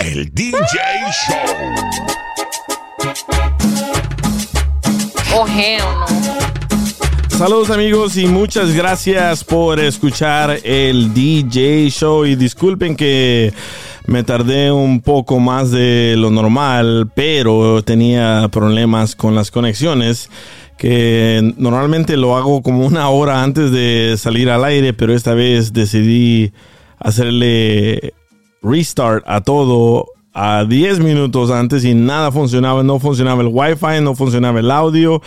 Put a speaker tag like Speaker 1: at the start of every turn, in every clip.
Speaker 1: El DJ Show.
Speaker 2: Oh, hell no.
Speaker 3: Saludos amigos y muchas gracias por escuchar el DJ Show y disculpen que me tardé un poco más de lo normal, pero tenía problemas con las conexiones que normalmente lo hago como una hora antes de salir al aire, pero esta vez decidí hacerle restart a todo a 10 minutos antes y nada funcionaba, no funcionaba el wifi, no funcionaba el audio.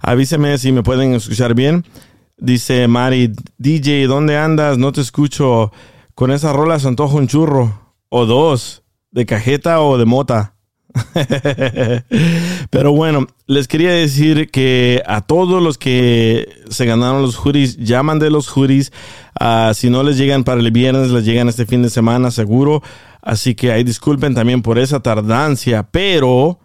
Speaker 3: Avíseme si me pueden escuchar bien. Dice Mari, DJ, ¿dónde andas? No te escucho. Con esa rola se antoja un churro. O dos. De cajeta o de mota. Pero bueno, les quería decir que a todos los que se ganaron los juris, llaman de los juris. Ah, si no les llegan para el viernes, les llegan este fin de semana seguro. Así que ahí disculpen también por esa tardancia, pero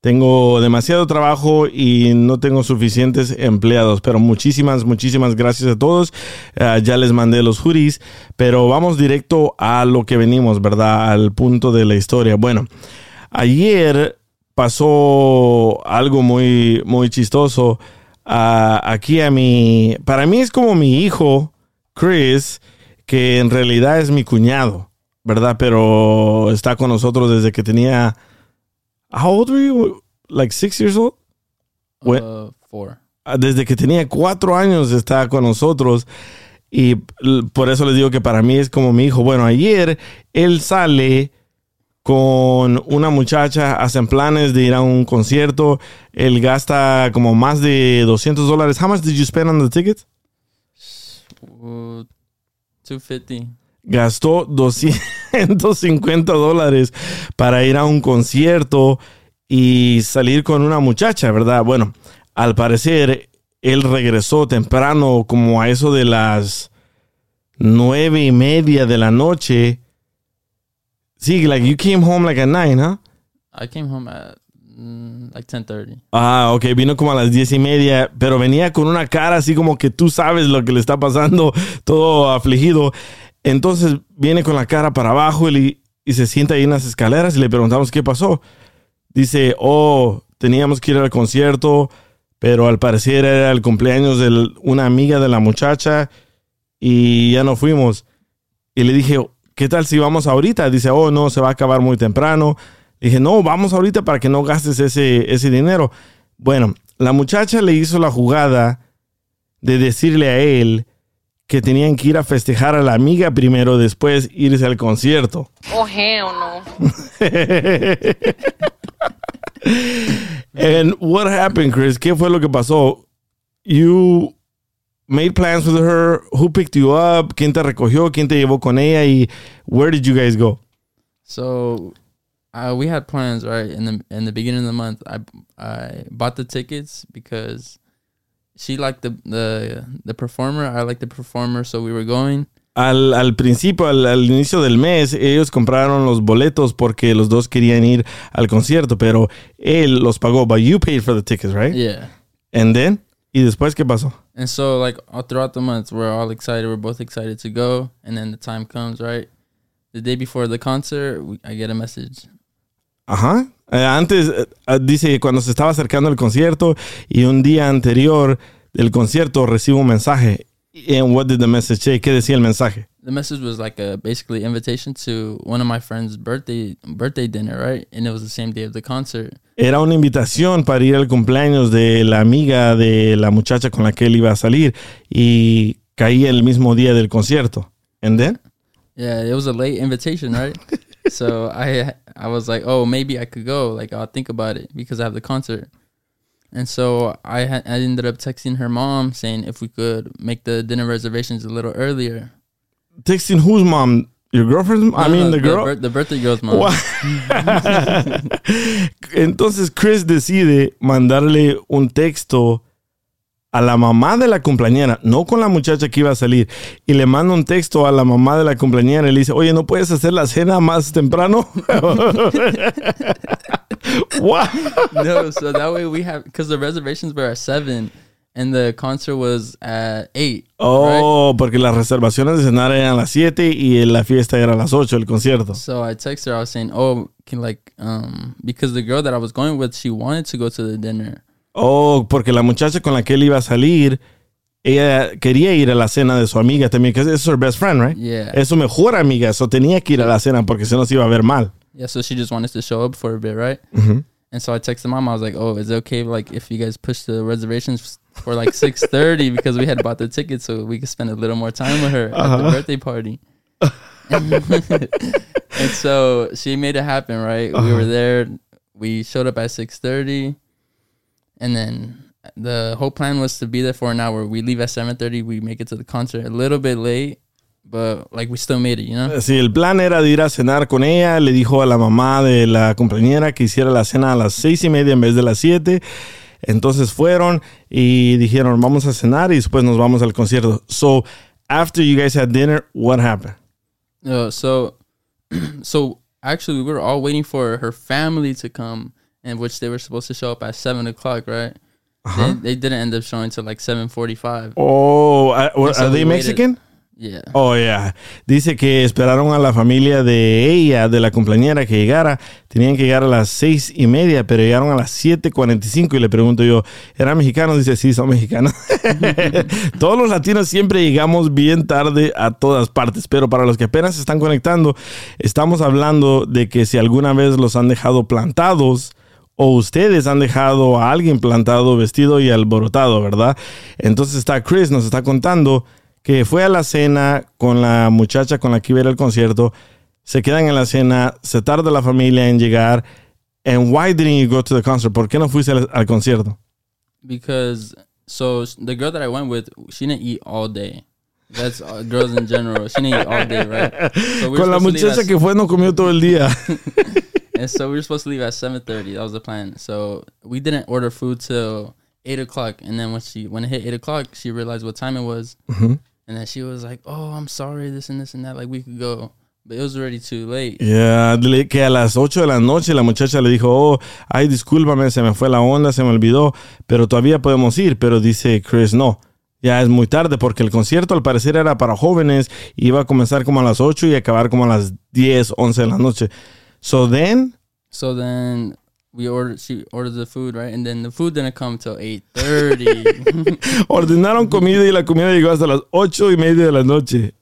Speaker 3: tengo demasiado trabajo y no tengo suficientes empleados. Pero muchísimas, muchísimas gracias a todos. Ah, ya les mandé los juris, pero vamos directo a lo que venimos, ¿verdad? Al punto de la historia. Bueno. Ayer pasó algo muy, muy chistoso. Aquí a mi, para mí es como mi hijo, Chris, que en realidad es mi cuñado, ¿verdad? Pero está con nosotros desde que tenía, how old were you? Like six years old?
Speaker 4: Uh, four.
Speaker 3: Ah, Desde que tenía cuatro años está con nosotros. Y por eso les digo que para mí es como mi hijo. Bueno, ayer él sale con una muchacha, hacen planes de ir a un concierto. Él gasta como más de 200 dólares. How much did you spend on the tickets?
Speaker 4: Uh, 250.
Speaker 3: Gastó 250 dólares para ir a un concierto y salir con una muchacha, ¿verdad? Bueno, al parecer él regresó temprano como a eso de las nueve y media de la noche. Sí, like you came home like at nine, huh?
Speaker 4: I came home at mm, like 10:30.
Speaker 3: Ah, ok, vino como a las diez y media, pero venía con una cara así como que tú sabes lo que le está pasando, todo afligido. Entonces viene con la cara para abajo y, y se sienta ahí en las escaleras y le preguntamos qué pasó. Dice, oh, teníamos que ir al concierto, pero al parecer era el cumpleaños de una amiga de la muchacha y ya no fuimos. Y le dije, ¿qué tal si vamos ahorita? Dice, oh, no, se va a acabar muy temprano. Dije, no, vamos ahorita para que no gastes ese, ese dinero. Bueno, la muchacha le hizo la jugada de decirle a él que tenían que ir a festejar a la amiga primero, después irse al concierto.
Speaker 2: Oh, hell no.
Speaker 3: And what happened, Chris? ¿Qué fue lo que pasó? You made plans with her. Who picked you up? ¿Quién te recogió? ¿Quién te llevó con ella? Y where did you guys go?
Speaker 4: So, uh, we had plans right in the in the beginning of the month. I I bought the tickets because she liked the the the performer. I liked the performer, so we were going.
Speaker 3: Al, al principio, al, al inicio del mes, ellos compraron los boletos porque los dos querían ir al concierto, pero él los pagó. But you paid for the tickets, right?
Speaker 4: Yeah.
Speaker 3: And then? ¿Y después qué pasó?
Speaker 4: And so, like all throughout the month, we're all excited. We're both excited to go. And then the time comes, right? The day before the concert, we, I get a message.
Speaker 3: Ajá. Eh, antes, eh, eh, dice que cuando se estaba acercando el concierto y un día anterior del concierto recibo un mensaje And what did the message say? ¿Qué decía el mensaje?
Speaker 4: The message was like a basically invitation to one of my friends' birthday birthday dinner, right? And it was the same day of the concert.
Speaker 3: Era una invitación para ir al cumpleaños de la amiga de la muchacha con la que él iba a salir y caía el mismo día del concierto. And then?
Speaker 4: Yeah, it was a late invitation, right? so I I was like, oh, maybe I could go. Like I'll think about it because I have the concert. And so I ha- I ended up texting her mom saying if we could make the dinner reservations a little earlier.
Speaker 3: Texting whose mom? Your girlfriend's? Mom?
Speaker 4: I
Speaker 3: mean,
Speaker 4: no,
Speaker 3: the girl.
Speaker 4: bir- the birthday girl's mom.
Speaker 3: Entonces Chris decide mandarle un texto a la mamá de la cumpleañera, no con la muchacha que iba a salir, y le manda un texto a la mamá de la cumpleañera y le dice, oye, ¿no puedes hacer la cena más temprano? What?
Speaker 4: no, so that way we have because the reservations were at seven and the concert was at eight. right?
Speaker 3: Oh, porque las reservaciones de cenar eran a las 7 y la fiesta era a las 8, el concierto.
Speaker 4: So I texted her. I was saying, "Oh, can like um because the girl that I was going with, she wanted to go to the dinner.
Speaker 3: Oh, porque la muchacha con la que él iba a salir, ella quería ir a la cena de su amiga también, que es su best friend, right?
Speaker 4: Yeah.
Speaker 3: Es su mejor amiga, eso tenía que ir a la cena porque si no se iba a ver mal.
Speaker 4: Yeah, so she just wanted to show up for a bit, right? And so I texted mom. I was like, "Oh, is it okay like if you guys push the reservations for like six thirty because we had bought the tickets so we could spend a little more time with her at
Speaker 3: Uh-huh.
Speaker 4: the birthday party." and so she made it happen, right? We
Speaker 3: Uh-huh.
Speaker 4: were there. We showed up at six thirty, and then the whole plan was to be there for an hour. We leave at seven thirty. We make it to the concert a little bit late, but like we still made it, you know.
Speaker 3: Sí, el plan era de ir a cenar con ella. Le dijo a la mamá de la compañera que hiciera la cena a las seis y media en vez de las siete. Entonces fueron y dijeron, vamos a cenar y después nos vamos al concierto. So, after you guys had dinner, what happened?
Speaker 4: Uh, so, so actually, we were all waiting for her family to come, in which they were supposed to show up at seven o'clock, right? They, they didn't end up showing till like seven forty-five.
Speaker 3: Oh, are,
Speaker 4: And so
Speaker 3: are they. Mexican?
Speaker 4: Yeah.
Speaker 3: Oh, yeah. Dice que esperaron a la familia de ella, de la cumpleañera, que llegara. Tenían que llegar a las seis y media, pero llegaron a las 7.45 y le pregunto yo, ¿eran mexicanos? Dice, sí, son mexicanos. Todos los latinos siempre llegamos bien tarde a todas partes, pero para los que apenas se están conectando, estamos hablando de que si alguna vez los han dejado plantados, o ustedes han dejado a alguien plantado, vestido y alborotado, ¿verdad? Entonces está Chris, nos está contando que fue a la cena con la muchacha con la que iba a ir al concierto, se quedan en la cena, se tarda la familia en llegar. And why didn't you go to the concert? ¿Por qué no fuiste al, al concierto?
Speaker 4: Because so the girl that I went with, she didn't eat all day. That's uh, girls in general. She didn't eat all day, right? So
Speaker 3: Con la muchacha que fue no comió todo el día.
Speaker 4: and so we were supposed to leave at seven thirty. That was the plan. So we didn't order food till eight o'clock. And then when she when it hit eight o'clock, she realized what time it was.
Speaker 3: Mm-hmm.
Speaker 4: And then she was like, "Oh, I'm sorry, this and this and that. Like we could go, but it was already too late."
Speaker 3: Dile que a las 8 de la noche la muchacha le dijo, oh, ay, discúlpame, se me fue la onda, se me olvidó, pero todavía podemos ir. Pero dice Chris, no, ya es muy tarde porque el concierto al parecer era para jóvenes, iba a comenzar como a las 8 y acabar como a las 10, 11 de la noche. So then,
Speaker 4: So then we ordered. She ordered the food, right? And then the food didn't come till eight thirty.
Speaker 3: ordenaron comida y la comida llegó hasta las 8 y media de la noche.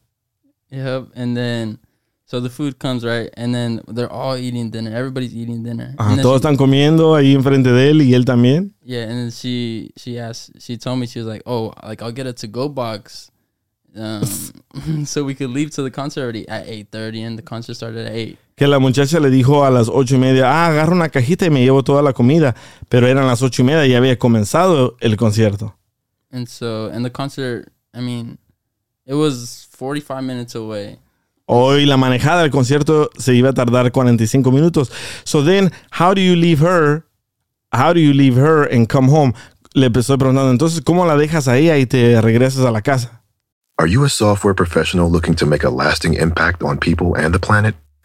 Speaker 4: yep. And then. So the food comes right, and then they're all eating dinner. Everybody's eating dinner.
Speaker 3: Ajá,
Speaker 4: And
Speaker 3: todos
Speaker 4: she-
Speaker 3: están comiendo ahí enfrente de él y él también.
Speaker 4: Yeah, and then she she asked she told me she was like, "Oh, like I'll get a to go box, um, so we could leave to the concert already at eight thirty, and the concert started at eight.
Speaker 3: Que la muchacha le dijo a las ocho y media, ah, agarra una cajita y me llevo toda la comida. Pero eran las ocho y media y ya había comenzado el concierto.
Speaker 4: And so, and the concert, I mean, it was forty five minutes away.
Speaker 3: Hoy la manejada del concierto se iba a tardar 45 minutos. So then, how do you leave her? How do you leave her and come home? Le estoy preguntando, entonces, ¿cómo la dejas a ella y te regresas a la casa?
Speaker 5: Are you a software professional looking to make a lasting impact on people and the planet?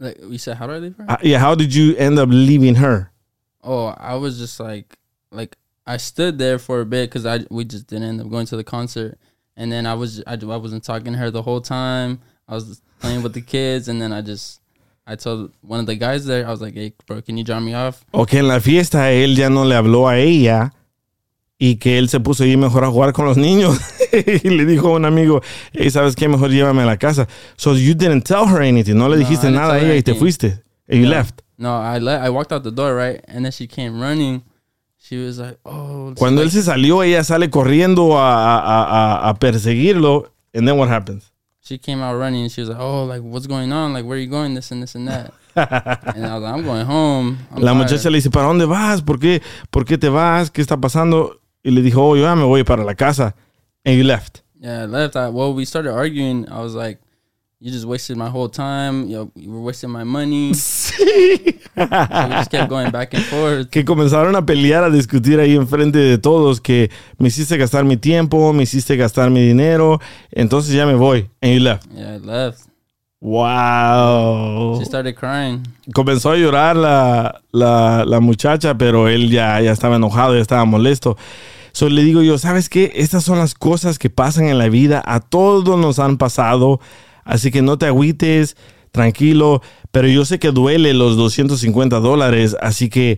Speaker 4: Like we said, how do I leave her?
Speaker 3: Uh, yeah, how did you end up leaving her?
Speaker 4: oh, I was just like, like I stood there for a bit because I we just didn't end up going to the concert, and then I was I, I wasn't talking to her the whole time. I was playing with the kids, and then I just I told one of the guys there, I was like, hey, bro, can you drop me off?
Speaker 3: Okay, en la fiesta él ya no le habló a ella y que él se puso ahí mejor a jugar con los niños. y le dijo a un amigo, hey, ¿sabes qué? Mejor llévame a la casa. So you didn't tell her anything. No le
Speaker 4: No,
Speaker 3: dijiste nada a ella y te fuiste. And you
Speaker 4: No.
Speaker 3: left.
Speaker 4: No, I I walked out the door right, and then she came running. She was like, oh,
Speaker 3: Cuando él
Speaker 4: like,
Speaker 3: se salió, ella sale corriendo a, a, a, a perseguirlo. And then what happens?
Speaker 4: she came out running, and she was like, oh, like what's going on? Like where are you going? This and this and that. and I was like, I'm going home. I'm
Speaker 3: La
Speaker 4: tired."
Speaker 3: muchacha le dice, ¿para dónde vas? ¿Por qué? ¿Por qué te vas? ¿Qué está pasando? Y le dijo, oh, yo ya me voy para la casa. And you left.
Speaker 4: Yeah, I left. I, well, we started arguing. I was like, "You just wasted my whole time. You, know, you were wasting my money." so we just kept going back and forth.
Speaker 3: que comenzaron a pelear, a discutir ahí enfrente de todos, que me hiciste gastar mi tiempo, me hiciste gastar mi dinero, entonces ya me voy. And you left.
Speaker 4: Yeah, I left.
Speaker 3: Wow.
Speaker 4: She started crying.
Speaker 3: Comenzó a llorar la, la, la muchacha, pero él ya, ya estaba enojado, ya estaba molesto. So le digo yo, ¿sabes qué? Estas son las cosas que pasan en la vida. A todos nos han pasado. Así que no te agüites, tranquilo. Pero yo sé que duele los 250 dólares. Así que,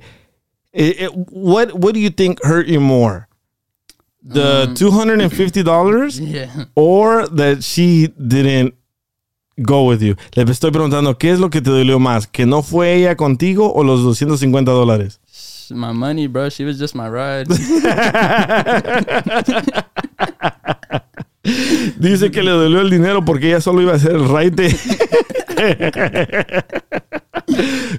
Speaker 3: eh, eh, what, what do you think hurt you more? The $250
Speaker 4: Yeah.
Speaker 3: or that she didn't go with you? Le estoy preguntando, ¿qué es lo que te dolió más? ¿Que no fue ella contigo o los 250 dólares?
Speaker 4: My money, bro. She was just my ride.
Speaker 3: Dice que le dolió el dinero porque ella solo iba a hacer el raite.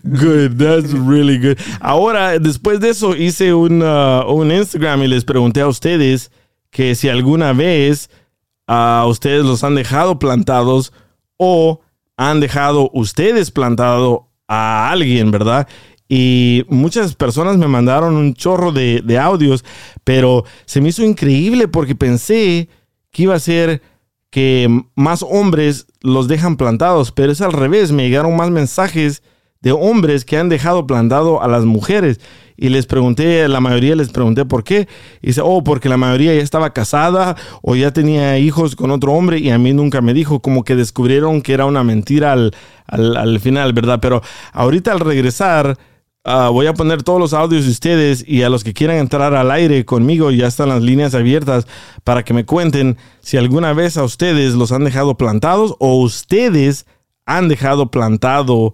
Speaker 3: good, that's really good. Ahora, después de eso, hice un, uh, un Instagram y les pregunté a ustedes que si alguna vez a ustedes los han dejado plantados o han dejado ustedes plantado a alguien, ¿verdad? Y muchas personas me mandaron un chorro de, de audios, pero se me hizo increíble porque pensé que iba a ser que más hombres los dejan plantados, pero es al revés, me llegaron más mensajes de hombres que han dejado plantado a las mujeres. Y les pregunté, la mayoría les pregunté por qué. Y dice, oh, porque la mayoría ya estaba casada o ya tenía hijos con otro hombre y a mí nunca me dijo, como que descubrieron que era una mentira al, al, al final, ¿verdad? Pero ahorita al regresar, ah, voy a poner todos los audios de ustedes y a los que quieran entrar al aire conmigo, ya están las líneas abiertas para que me cuenten si alguna vez a ustedes los han dejado plantados o ustedes han dejado plantado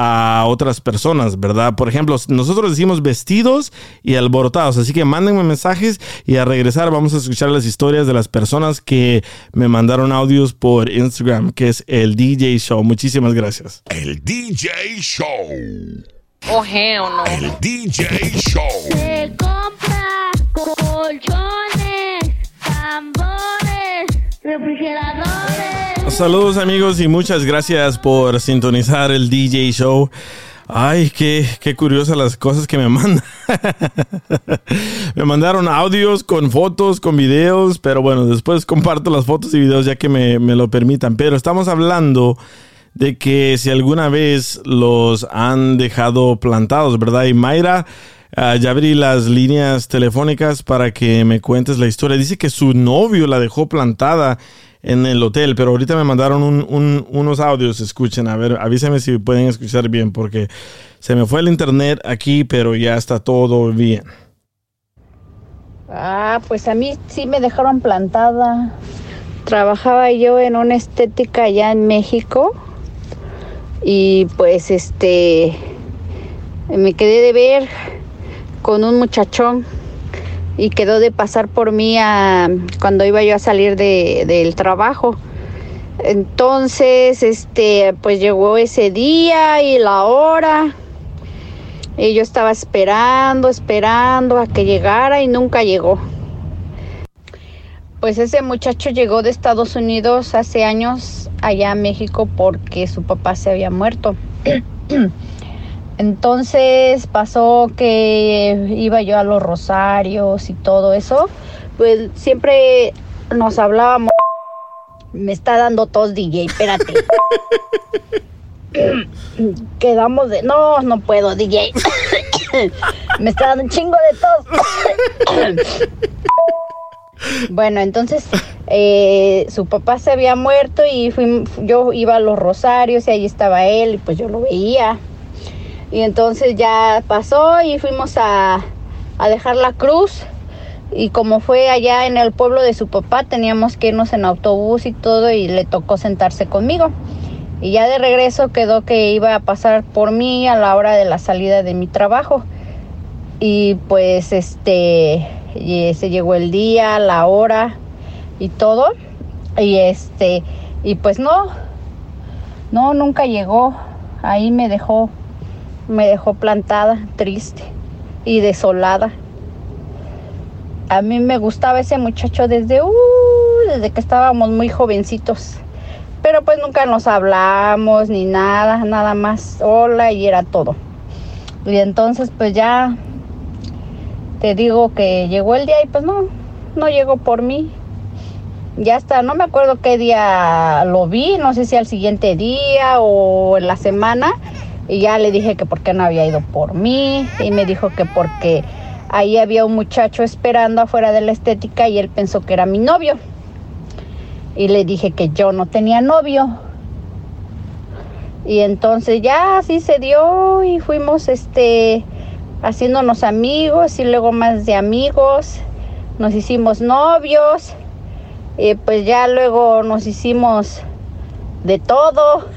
Speaker 3: a otras personas, ¿verdad? Por ejemplo, nosotros decimos vestidos y alborotados, así que mándenme mensajes y a regresar vamos a escuchar las historias de las personas que me mandaron audios por Instagram, que es el DJ Show. Muchísimas gracias.
Speaker 1: El DJ Show.
Speaker 2: Oh, hell no.
Speaker 1: El DJ Show.
Speaker 6: Se compra colchones, tambores, refrigeradores.
Speaker 3: Saludos amigos y muchas gracias por sintonizar el DJ Show. Ay, qué, qué curiosas las cosas que me mandan. me mandaron audios con fotos, con videos, pero bueno, después comparto las fotos y videos ya que me, me lo permitan. Pero estamos hablando de que si alguna vez los han dejado plantados, ¿verdad? Y Mayra, ah, ya abrí las líneas telefónicas para que me cuentes la historia. Dice que su novio la dejó plantada en el hotel, pero ahorita me mandaron un- un- unos audios, escuchen, a ver, avísenme si pueden escuchar bien, porque se me fue el internet aquí, pero ya está todo bien.
Speaker 7: Ah, pues a mí sí me dejaron plantada. Trabajaba yo en una estética allá en México y pues este me quedé de ver con un muchachón y quedó de pasar por mí cuando iba yo a salir de- del trabajo. Entonces, este, pues llegó ese día y la hora. Y yo estaba esperando, esperando a que llegara y nunca llegó. Pues ese muchacho llegó de Estados Unidos hace años allá a México porque su papá se había muerto. Entonces pasó que iba yo a los rosarios y todo eso. Pues siempre nos hablábamos. Me está dando tos DJ, espérate. Quedamos de... No, no puedo, DJ. Me está dando un chingo de tos. Bueno, entonces eh, su papá se había muerto y fui, yo iba a los rosarios y ahí estaba él y pues yo lo veía. Y entonces ya pasó y fuimos a, a dejar la cruz. Y como fue allá en el pueblo de su papá, teníamos que irnos en autobús y todo y le tocó sentarse conmigo. Y ya de regreso quedó que iba a pasar por mí a la hora de la salida de mi trabajo. Y pues este se llegó el día, la hora y todo. Y este, y pues no, no, nunca llegó. Ahí me dejó, me dejó plantada, triste y desolada. A mí me gustaba ese muchacho desde, uh, desde que estábamos muy jovencitos. Pero pues nunca nos hablamos ni nada, nada más hola y era todo. Y entonces pues ya te digo que llegó el día y pues no, no llegó por mí. Ya está, no me acuerdo qué día lo vi, no sé si al siguiente día o en la semana. Y ya le dije que por qué no había ido por mí. Y me dijo que porque ahí había un muchacho esperando afuera de la estética y él pensó que era mi novio. Y le dije que yo no tenía novio. Y entonces ya así se dio y fuimos este haciéndonos amigos y luego más de amigos. Nos hicimos novios. Y pues ya luego nos hicimos de todo.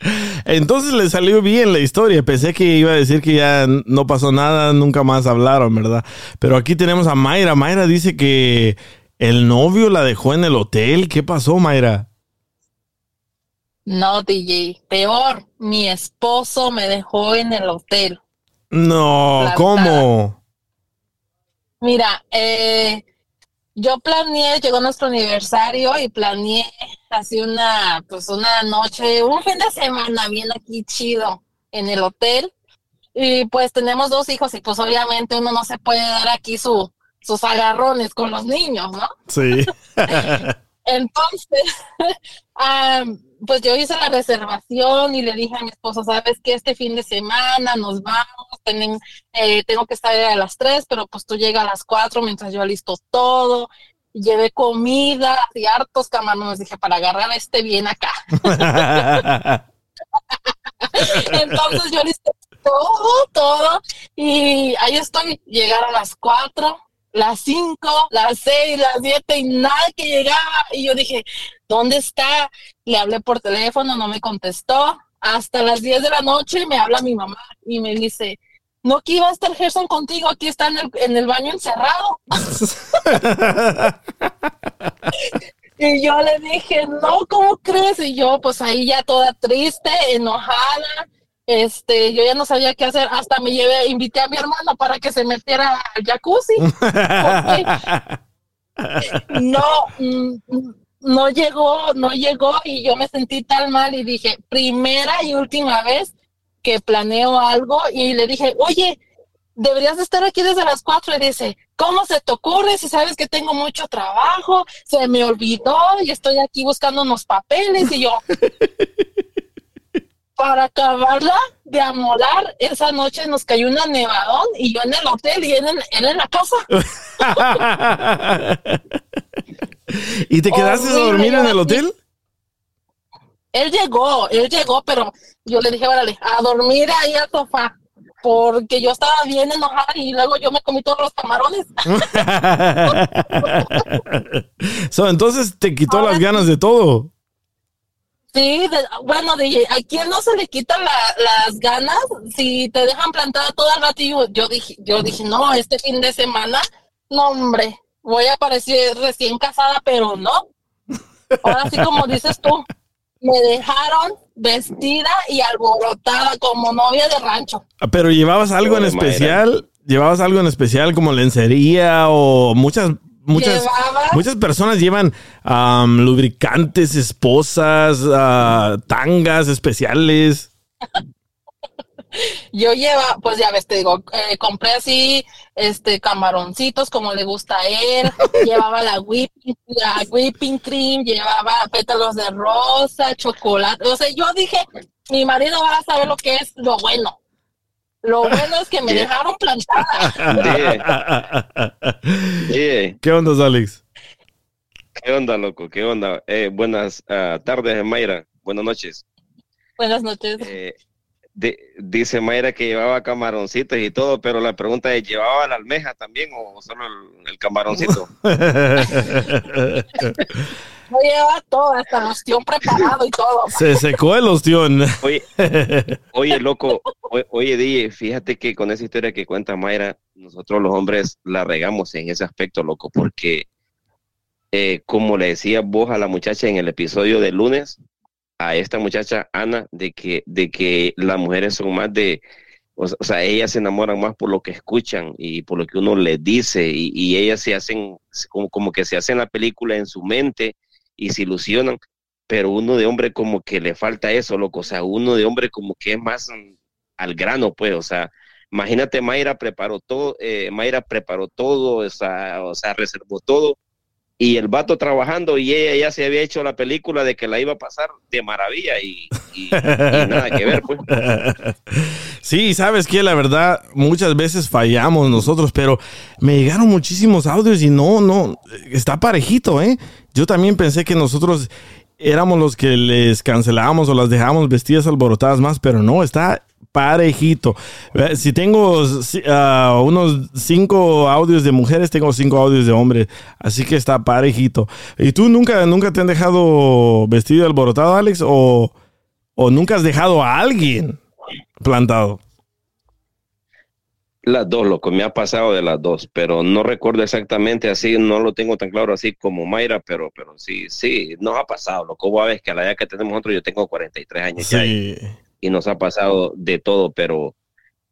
Speaker 3: Entonces le salió bien la historia. Pensé que iba a decir que ya no pasó nada, nunca más hablaron, ¿verdad? Pero aquí tenemos a Mayra. Mayra dice que el novio la dejó en el hotel. ¿Qué pasó, Mayra?
Speaker 2: No, DJ, peor, mi esposo me dejó en el hotel.
Speaker 3: No,
Speaker 2: La
Speaker 3: ¿cómo?
Speaker 2: Mira, eh, yo planeé, llegó nuestro aniversario y planeé así una, pues una noche, un fin de semana bien aquí chido en el hotel. Y pues tenemos dos hijos y pues obviamente uno no se puede dar aquí su, sus agarrones con los niños, ¿no?
Speaker 3: Sí.
Speaker 2: Entonces, am, pues yo hice la reservación y le dije a mi esposo, sabes que este fin de semana nos vamos, Tenen- eh, tengo que estar a las 3, pero pues tú llegas a las 4 mientras yo listo todo. Llevé comida y hartos camarones, dije, para agarrar a este bien acá. Entonces yo listé todo, todo, y ahí estoy, llegar a las 4, las 5, las 6, las 7 y nada que llegaba. Y yo dije, ¿dónde está? Le hablé por teléfono, no me contestó. Hasta las 10 de la noche me habla mi mamá y me dice, no que iba a estar Gerson contigo, aquí está en el, en el baño encerrado. Y yo le dije, no, ¿cómo crees? Y yo, pues ahí ya toda triste, enojada, este, yo ya no sabía qué hacer, hasta me llevé, invité a mi hermano para que se metiera al jacuzzi. No, mm, no llegó, no llegó y yo me sentí tan mal y dije, primera y última vez que planeo algo y le dije, oye, deberías de estar aquí desde las cuatro. Y dice, ¿cómo se te ocurre si sabes que tengo mucho trabajo? Se me olvidó y estoy aquí buscando unos papeles. Y yo, para acabarla de amolar, esa noche nos cayó una nevadón y yo en el hotel y él en, él en la casa.
Speaker 3: ¿Y te quedaste a dormir en el hotel?
Speaker 2: Él llegó, él llegó, pero yo le dije, órale, a dormir ahí al sofá. Porque yo estaba bien enojada y luego yo me comí todos los camarones.
Speaker 3: So, entonces te quitó las ganas de todo.
Speaker 2: Sí, de- bueno, DJ, ¿a quién no se le quitan la- las ganas si te dejan plantada todo el rato? Y yo, yo dije, yo dije, no, este fin de semana, no, hombre, voy a parecer recién casada, pero no. Ahora sí, como dices tú, me dejaron vestida y alborotada como novia de rancho.
Speaker 3: Ah, Pero llevabas algo en especial, llevabas algo en especial como lencería o muchas muchas muchas personas llevan am, lubricantes, esposas, ah, tangas especiales.
Speaker 2: Yo lleva, pues ya ves, te digo, eh, compré así, este, camaroncitos como le gusta a él, llevaba la whipping, la whipping cream, llevaba pétalos de rosa, chocolate, o sea, yo dije, mi marido va a saber lo que es lo bueno. Lo bueno es que me
Speaker 8: Yeah.
Speaker 2: dejaron plantada.
Speaker 3: ¿Qué onda, Alex?
Speaker 8: ¿qué onda, loco? ¿Qué onda? Eh, buenas ah, tardes, Mayra. Buenas noches.
Speaker 2: Buenas noches.
Speaker 8: Eh, di- dice Mayra que llevaba camaroncitos y todo, pero la pregunta es, ¿llevaba la almeja también o solo el, el camaroncito?
Speaker 2: No lleva todo, hasta el ostión preparado y todo.
Speaker 3: Se secó el ostión.
Speaker 8: Oye, oye, loco, o- oye, DJ, fíjate que con esa historia que cuenta Mayra, nosotros los hombres la regamos en ese aspecto, loco, porque eh, como le decía vos a la muchacha en el episodio de lunes, a esta muchacha Ana, de que, de que las mujeres son más de, o, o sea, ellas se enamoran más por lo que escuchan y por lo que uno les dice, y, y ellas se hacen, como, como que se hacen la película en su mente y se ilusionan pero uno de hombre como que le falta eso, loco, o sea, uno de hombre como que es más al grano, pues, o sea, imagínate, Mayra preparó todo, eh, Mayra preparó todo, o sea, o sea, reservó todo, y el vato trabajando, y ella ya se había hecho la película de que la iba a pasar de maravilla, y- y nada que ver, pues.
Speaker 3: Sí, sabes que la verdad muchas veces fallamos nosotros, pero me llegaron muchísimos audios y no, no, está parejito, ¿eh? Yo también pensé que nosotros éramos los que les cancelábamos o las dejábamos vestidas alborotadas más, pero no, está parejito. Si tengo ah, unos cinco audios de mujeres, tengo cinco audios de hombres, así que está parejito. ¿Y tú nunca, nunca te han dejado vestido alborotado, Alex? ¿O, o nunca has dejado a alguien plantado?
Speaker 8: Las dos, loco, me ha pasado de las dos, pero no recuerdo exactamente así, no lo tengo tan claro así como Mayra, pero, pero sí, sí, nos ha pasado, loco. Vos ves que a la edad que tenemos nosotros, yo tengo 43 años ya y,
Speaker 3: Sí.
Speaker 8: y nos ha pasado de todo, pero,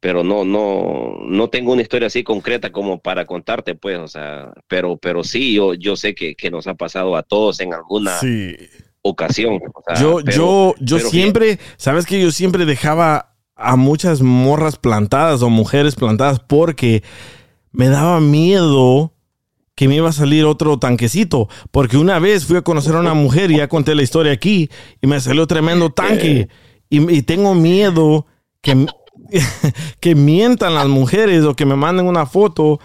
Speaker 8: pero no, no, no tengo una historia así concreta como para contarte, pues, o sea, pero, pero sí, yo, yo sé que, que nos ha pasado a todos en alguna
Speaker 3: Sí.
Speaker 8: ocasión. o sea,
Speaker 3: Yo,
Speaker 8: pero-
Speaker 3: yo, yo siempre, sabes que yo siempre dejaba a muchas morras plantadas o mujeres plantadas porque me daba miedo que me iba a salir otro tanquecito. Porque una vez fui a conocer a una mujer y ya conté la historia aquí y me salió tremendo tanque. Y, y tengo miedo que, que mientan las mujeres o que me manden una foto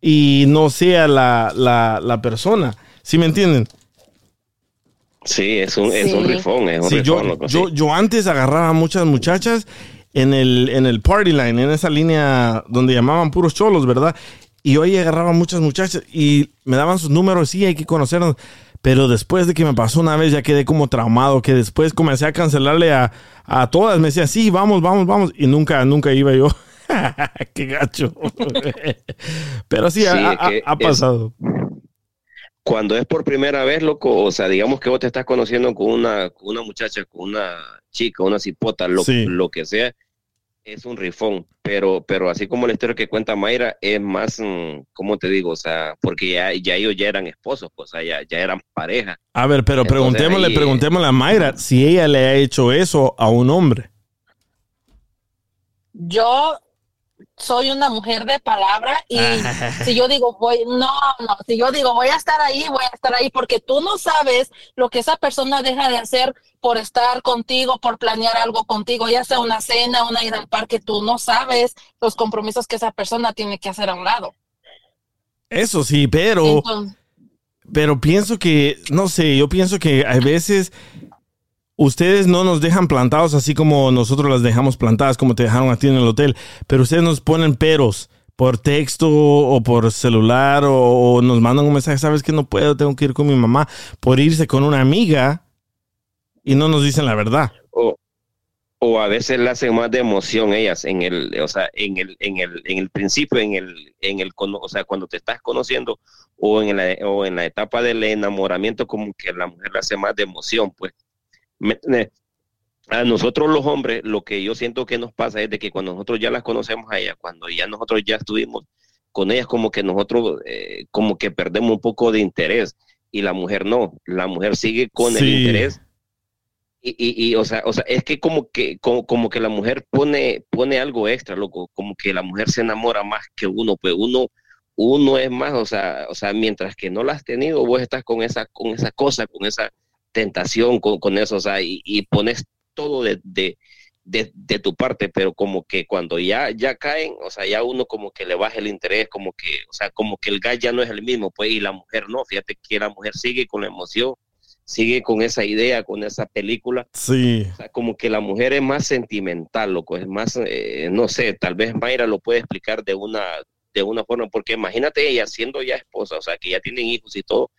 Speaker 3: y no sea la, la, la persona. ¿Sí me entienden?
Speaker 8: Sí, es un, es un
Speaker 2: Sí.
Speaker 8: rifón, es un
Speaker 3: Sí, yo,
Speaker 8: rifón, loco, sí.
Speaker 3: yo, yo antes agarraba a muchas muchachas en el, en el party line, en esa línea donde llamaban puros cholos, ¿verdad? Y yo ahí agarraba a muchas muchachas y me daban sus números, sí, hay que conocernos. Pero después de que me pasó una vez, ya quedé como traumado, que después comencé a cancelarle a, a todas. Me decía, sí, vamos, vamos, vamos. Y nunca, nunca iba yo. Qué gacho. Pero sí,
Speaker 8: Sí,
Speaker 3: ha,
Speaker 8: es
Speaker 3: ha- ha
Speaker 8: es-
Speaker 3: pasado.
Speaker 8: Cuando es por primera vez, loco, o sea, digamos que vos te estás conociendo con una, con una muchacha, con una chica, una cipota, lo,
Speaker 3: Sí.
Speaker 8: lo que sea, es un rifón. Pero, pero así como la historia que cuenta Mayra, es más, mm, ¿cómo te digo? O sea, porque ya, ya ellos ya eran esposos, pues, o sea, ya, ya eran pareja.
Speaker 3: A ver, pero
Speaker 8: Entonces,
Speaker 3: preguntémosle,
Speaker 8: ahí, eh,
Speaker 3: preguntémosle a Mayra si ella le ha hecho eso a un hombre.
Speaker 2: Yo soy una mujer de palabra y si yo digo voy, no, no, si yo digo voy a estar ahí, voy a estar ahí porque tú no sabes lo que esa persona deja de hacer por estar contigo, por planear algo contigo, ya sea una cena, una ida al parque, tú no sabes los compromisos que esa persona tiene que hacer a un lado.
Speaker 3: Eso sí, pero,
Speaker 2: Entonces,
Speaker 3: pero pienso que, no sé, yo pienso que a veces ustedes no nos dejan plantados así como nosotros las dejamos plantadas, como te dejaron a ti en el hotel, pero ustedes nos ponen peros por texto o por celular o, nos mandan un mensaje, sabes que no puedo, tengo que ir con mi mamá, por irse con una amiga y no nos dicen la verdad.
Speaker 8: O, a veces le hacen más de emoción ellas en el, o sea, en el, en el, en el principio, en el, en el, o sea, cuando te estás conociendo o en la, o en la etapa del enamoramiento, como que la mujer le hace más de emoción, pues. Me- me- a nosotros los hombres, lo que yo siento que nos pasa es de que cuando nosotros ya las conocemos a ellas, cuando ya nosotros ya estuvimos con ellas, como que nosotros, eh, como que perdemos un poco de interés. Y la mujer no, la mujer sigue con el interés. Y, y, y, o sea, o sea, es que como que, como, como que la mujer pone, pone algo extra, loco, como que la mujer se enamora más que uno, pues uno, uno es más, o sea, o sea, mientras que no la has tenido, vos estás con esa, con esa cosa, con esa tentación, con, con eso, o sea, y, y pones todo de, de, de, de tu parte, pero como que cuando ya, ya caen, o sea, ya uno como que le baja el interés, como que, o sea, como que el gas ya no es el mismo, pues, y la mujer no, fíjate que la mujer sigue con la emoción, sigue con esa idea, con esa película,
Speaker 3: Sí.
Speaker 8: o sea, como que la mujer es más sentimental, loco, es más, eh, no sé, tal vez Mayra lo puede explicar de una, de una forma, porque imagínate ella siendo ya esposa, o sea, que ya tienen hijos y todo,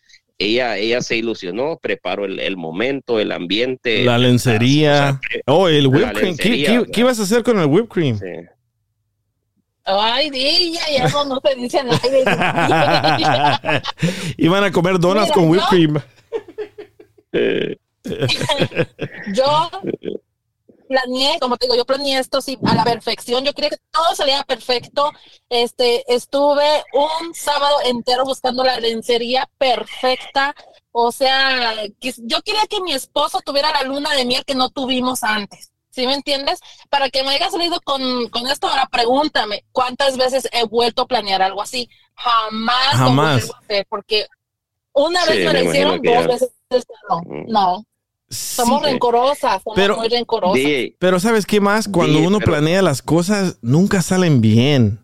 Speaker 8: ella, ella se ilusionó, preparó el, el momento, el ambiente.
Speaker 3: La lencería. Oh, el
Speaker 8: la
Speaker 3: whipped cream. ¿Qué,
Speaker 8: lencería,
Speaker 3: qué-
Speaker 8: o sea.
Speaker 3: qué ibas a hacer con el whipped cream?
Speaker 8: Sí.
Speaker 2: Ay, di, ya, ya eso no se dice aire.
Speaker 3: Iban a comer donuts
Speaker 2: Mira,
Speaker 3: con whipped
Speaker 2: yo-
Speaker 3: cream.
Speaker 8: Eh,
Speaker 2: yo planeé, como te digo, yo planeé esto sí a la perfección. Yo quería que todo saliera perfecto. Este, estuve un sábado entero buscando la lencería perfecta. O sea, que- yo quería que mi esposo tuviera la luna de miel que no tuvimos antes. ¿Sí me entiendes? Para que me haya salido con, con esto, ahora pregúntame, ¿cuántas veces he vuelto a planear algo así? Jamás. lo
Speaker 3: Jamás.
Speaker 2: porque una
Speaker 8: Sí,
Speaker 2: vez me
Speaker 8: me
Speaker 2: lo hicieron, dos
Speaker 8: ya.
Speaker 2: veces no. No. Somos
Speaker 3: Sí,
Speaker 2: rencorosas, somos
Speaker 3: pero-
Speaker 2: muy rencorosas.
Speaker 3: Pero ¿sabes qué más? Cuando uno
Speaker 8: pero-
Speaker 3: planea las cosas, nunca salen bien.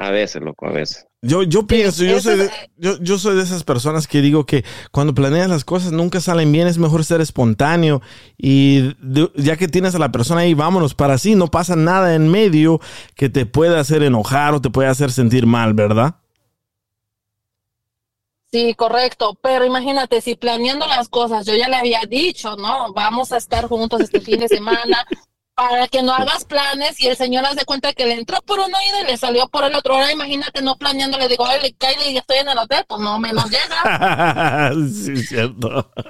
Speaker 8: a veces, loco, a veces.
Speaker 3: Yo, yo pienso, yo soy, de,
Speaker 2: es-
Speaker 3: yo, yo soy de esas personas que digo que cuando planeas las cosas nunca salen bien, es mejor ser espontáneo y de- ya que tienes a la persona ahí, vámonos para así, no pasa nada en medio que te pueda hacer enojar o te pueda hacer sentir mal, ¿verdad?
Speaker 2: Sí, correcto. Pero imagínate, si planeando las cosas, yo ya le había dicho, ¿no? Vamos a estar juntos este fin de semana para que no hagas planes y el señor hace cuenta que le entró por un oído y le salió por el otro. Ahora imagínate no planeando, le digo, oye, Kylie, ya estoy en el hotel, pues no menos llega.
Speaker 3: sí, cierto.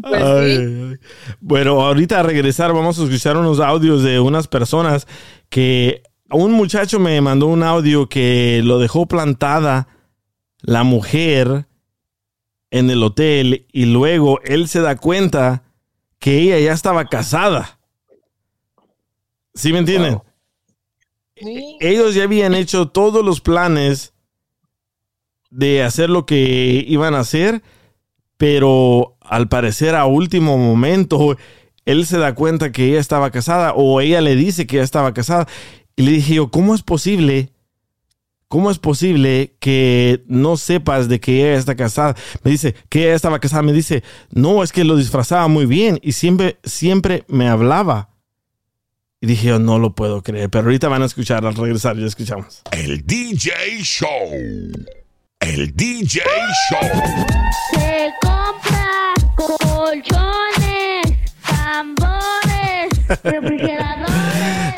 Speaker 2: Pues
Speaker 3: Ay,
Speaker 2: sí.
Speaker 3: ay. Bueno, ahorita a regresar vamos a escuchar unos audios de unas personas que un muchacho me mandó un audio que lo dejó plantada la mujer en el hotel y luego él se da cuenta que ella ya estaba casada. ¿Sí me entienden?
Speaker 8: Wow.
Speaker 2: Sí.
Speaker 3: ellos ya habían hecho todos los planes de hacer lo que iban a hacer, pero al parecer a último momento él se da cuenta que ella estaba casada o ella le dice que ella estaba casada y le dije yo, ¿cómo es posible? ¿Cómo es posible que no sepas de que ella está casada? Me dice que ella estaba casada. Me dice, no, es que lo disfrazaba muy bien y siempre, siempre me hablaba. Y dije, yo no lo puedo creer, pero ahorita van a escuchar al regresar, ya escuchamos.
Speaker 1: El DJ Show. El DJ Show.
Speaker 6: Se compra colchones, tambores, refrigeradores.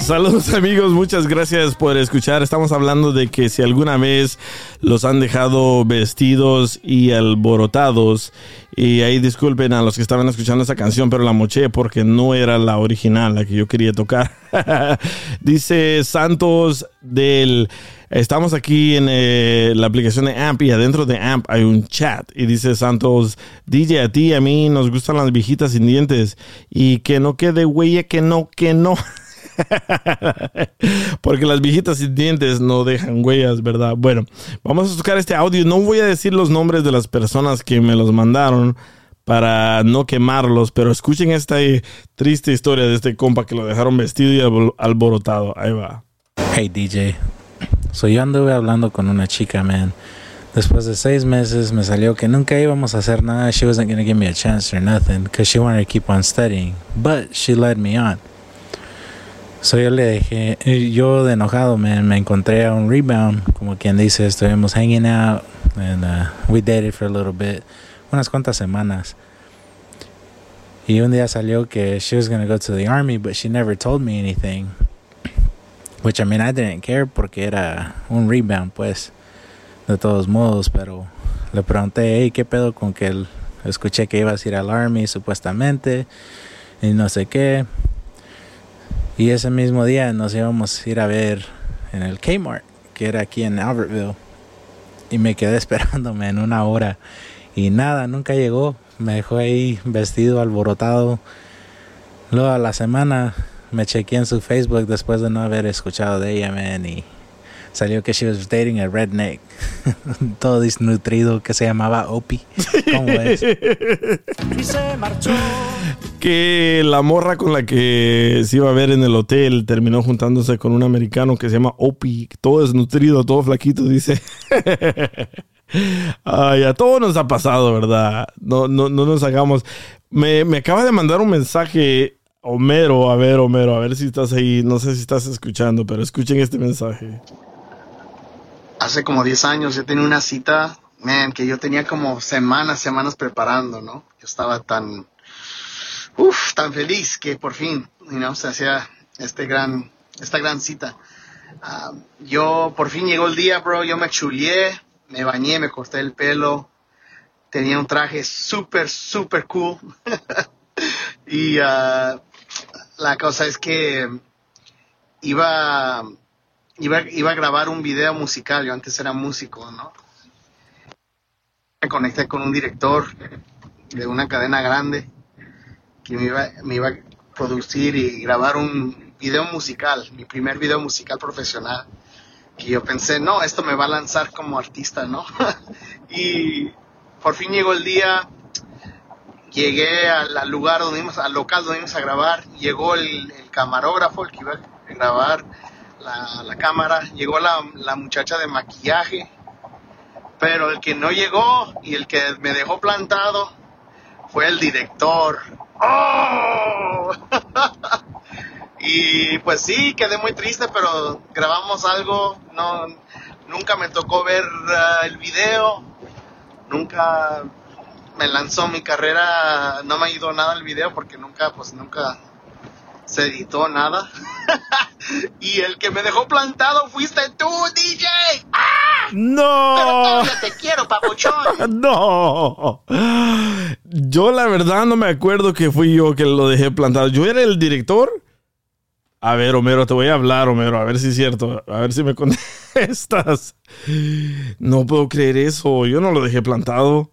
Speaker 3: Saludos amigos, muchas gracias por escuchar. Estamos hablando de que si alguna vez los han dejado vestidos y alborotados, y ahí disculpen a los que estaban escuchando esta canción, pero la moché porque no era la original, la que yo quería tocar. Dice Santos del... Estamos aquí en eh, la aplicación de AMP y adentro de AMP hay un chat y dice Santos, DJ, a ti y a mí nos gustan las viejitas sin dientes y que no quede huella, que no, que no. Porque las viejitas sin dientes no dejan huellas, ¿verdad? Bueno, vamos a tocar este audio. No voy a decir los nombres de las personas que me los mandaron para no quemarlos, pero escuchen esta triste historia de este compa que lo dejaron vestido y albor- alborotado. Ahí va.
Speaker 9: Hey DJ, so yo anduve hablando con una chica, man. Después de seis meses me salió que nunca íbamos a hacer nada. She wasn't gonna give me a chance or nothing because she wanted to keep on studying, but she led me on. So yo le dejé, yo de enojado, man, me encontré a un rebound, como quien dice, estuvimos hanging out and uh, we dated for a little bit, unas cuantas semanas. Y un día salió que she was to go to the army, but she never told me anything. Which I mean, I didn't care porque era un rebound, pues, de todos modos. Pero le pregunté, hey, ¿qué pedo con que él? Escuché que ibas a ir al army supuestamente y no sé qué. Y ese mismo día nos íbamos a ir a ver en el Kmart, que era aquí en Albertville. Y me quedé esperándome en una hora. Y nada, nunca llegó. Me dejó ahí vestido, alborotado. Luego a la semana me chequeé en su Facebook después de no haber escuchado de ella, man. Y salió que she was dating a redneck. Todo desnutrido que se llamaba Opie. ¿Cómo es?
Speaker 10: Y se marchó.
Speaker 3: Que la morra con la que se iba a ver en el hotel terminó juntándose con un americano que se llama Opie, todo desnutrido, todo flaquito, dice. Ay, a todos nos ha pasado, ¿verdad? No, no, no nos hagamos. Me, me acaba de mandar un mensaje Homero, a ver, Homero, a ver si estás ahí. No sé si estás escuchando, pero escuchen este mensaje.
Speaker 11: hace como 10 años yo tenía una cita, que yo tenía como semanas, semanas preparando, ¿no? Yo estaba tan, uff, tan feliz que por fin, you know, se hacía este gran, esta gran cita. Ah, yo, por fin llegó el día, bro, yo me chulié, me bañé, me corté el pelo, tenía un traje súper, súper cool. y ah, la cosa es que iba, iba, iba a grabar un video musical, yo antes era músico, ¿no? Me conecté con un director de una cadena grande que me iba, me iba a producir y grabar un video musical, mi primer video musical profesional. Que yo pensé, no, esto me va a lanzar como artista, ¿no? y por fin llegó el día, llegué al, al lugar donde íbamos, al local donde íbamos a grabar, llegó el, el camarógrafo, el que iba a grabar la, la cámara, llegó la, la muchacha de maquillaje, pero el que no llegó y el que me dejó plantado fue el director. ¡Oh! y pues sí, quedé muy triste, pero grabamos algo, no, nunca me tocó ver ah, el video, nunca me lanzó mi carrera, no me ayudó nada el video porque nunca, pues nunca se editó nada. y el que me dejó plantado fuiste tú, DJ. ¡Ah!
Speaker 3: ¡No!
Speaker 11: Pero todavía te quiero, papuchón.
Speaker 3: No. Yo la verdad no me acuerdo que fui yo que lo dejé plantado. Yo era el director. A ver, Homero, te voy a hablar, Homero, a ver si es cierto. A ver si me contestas. No puedo creer eso. Yo no lo dejé plantado.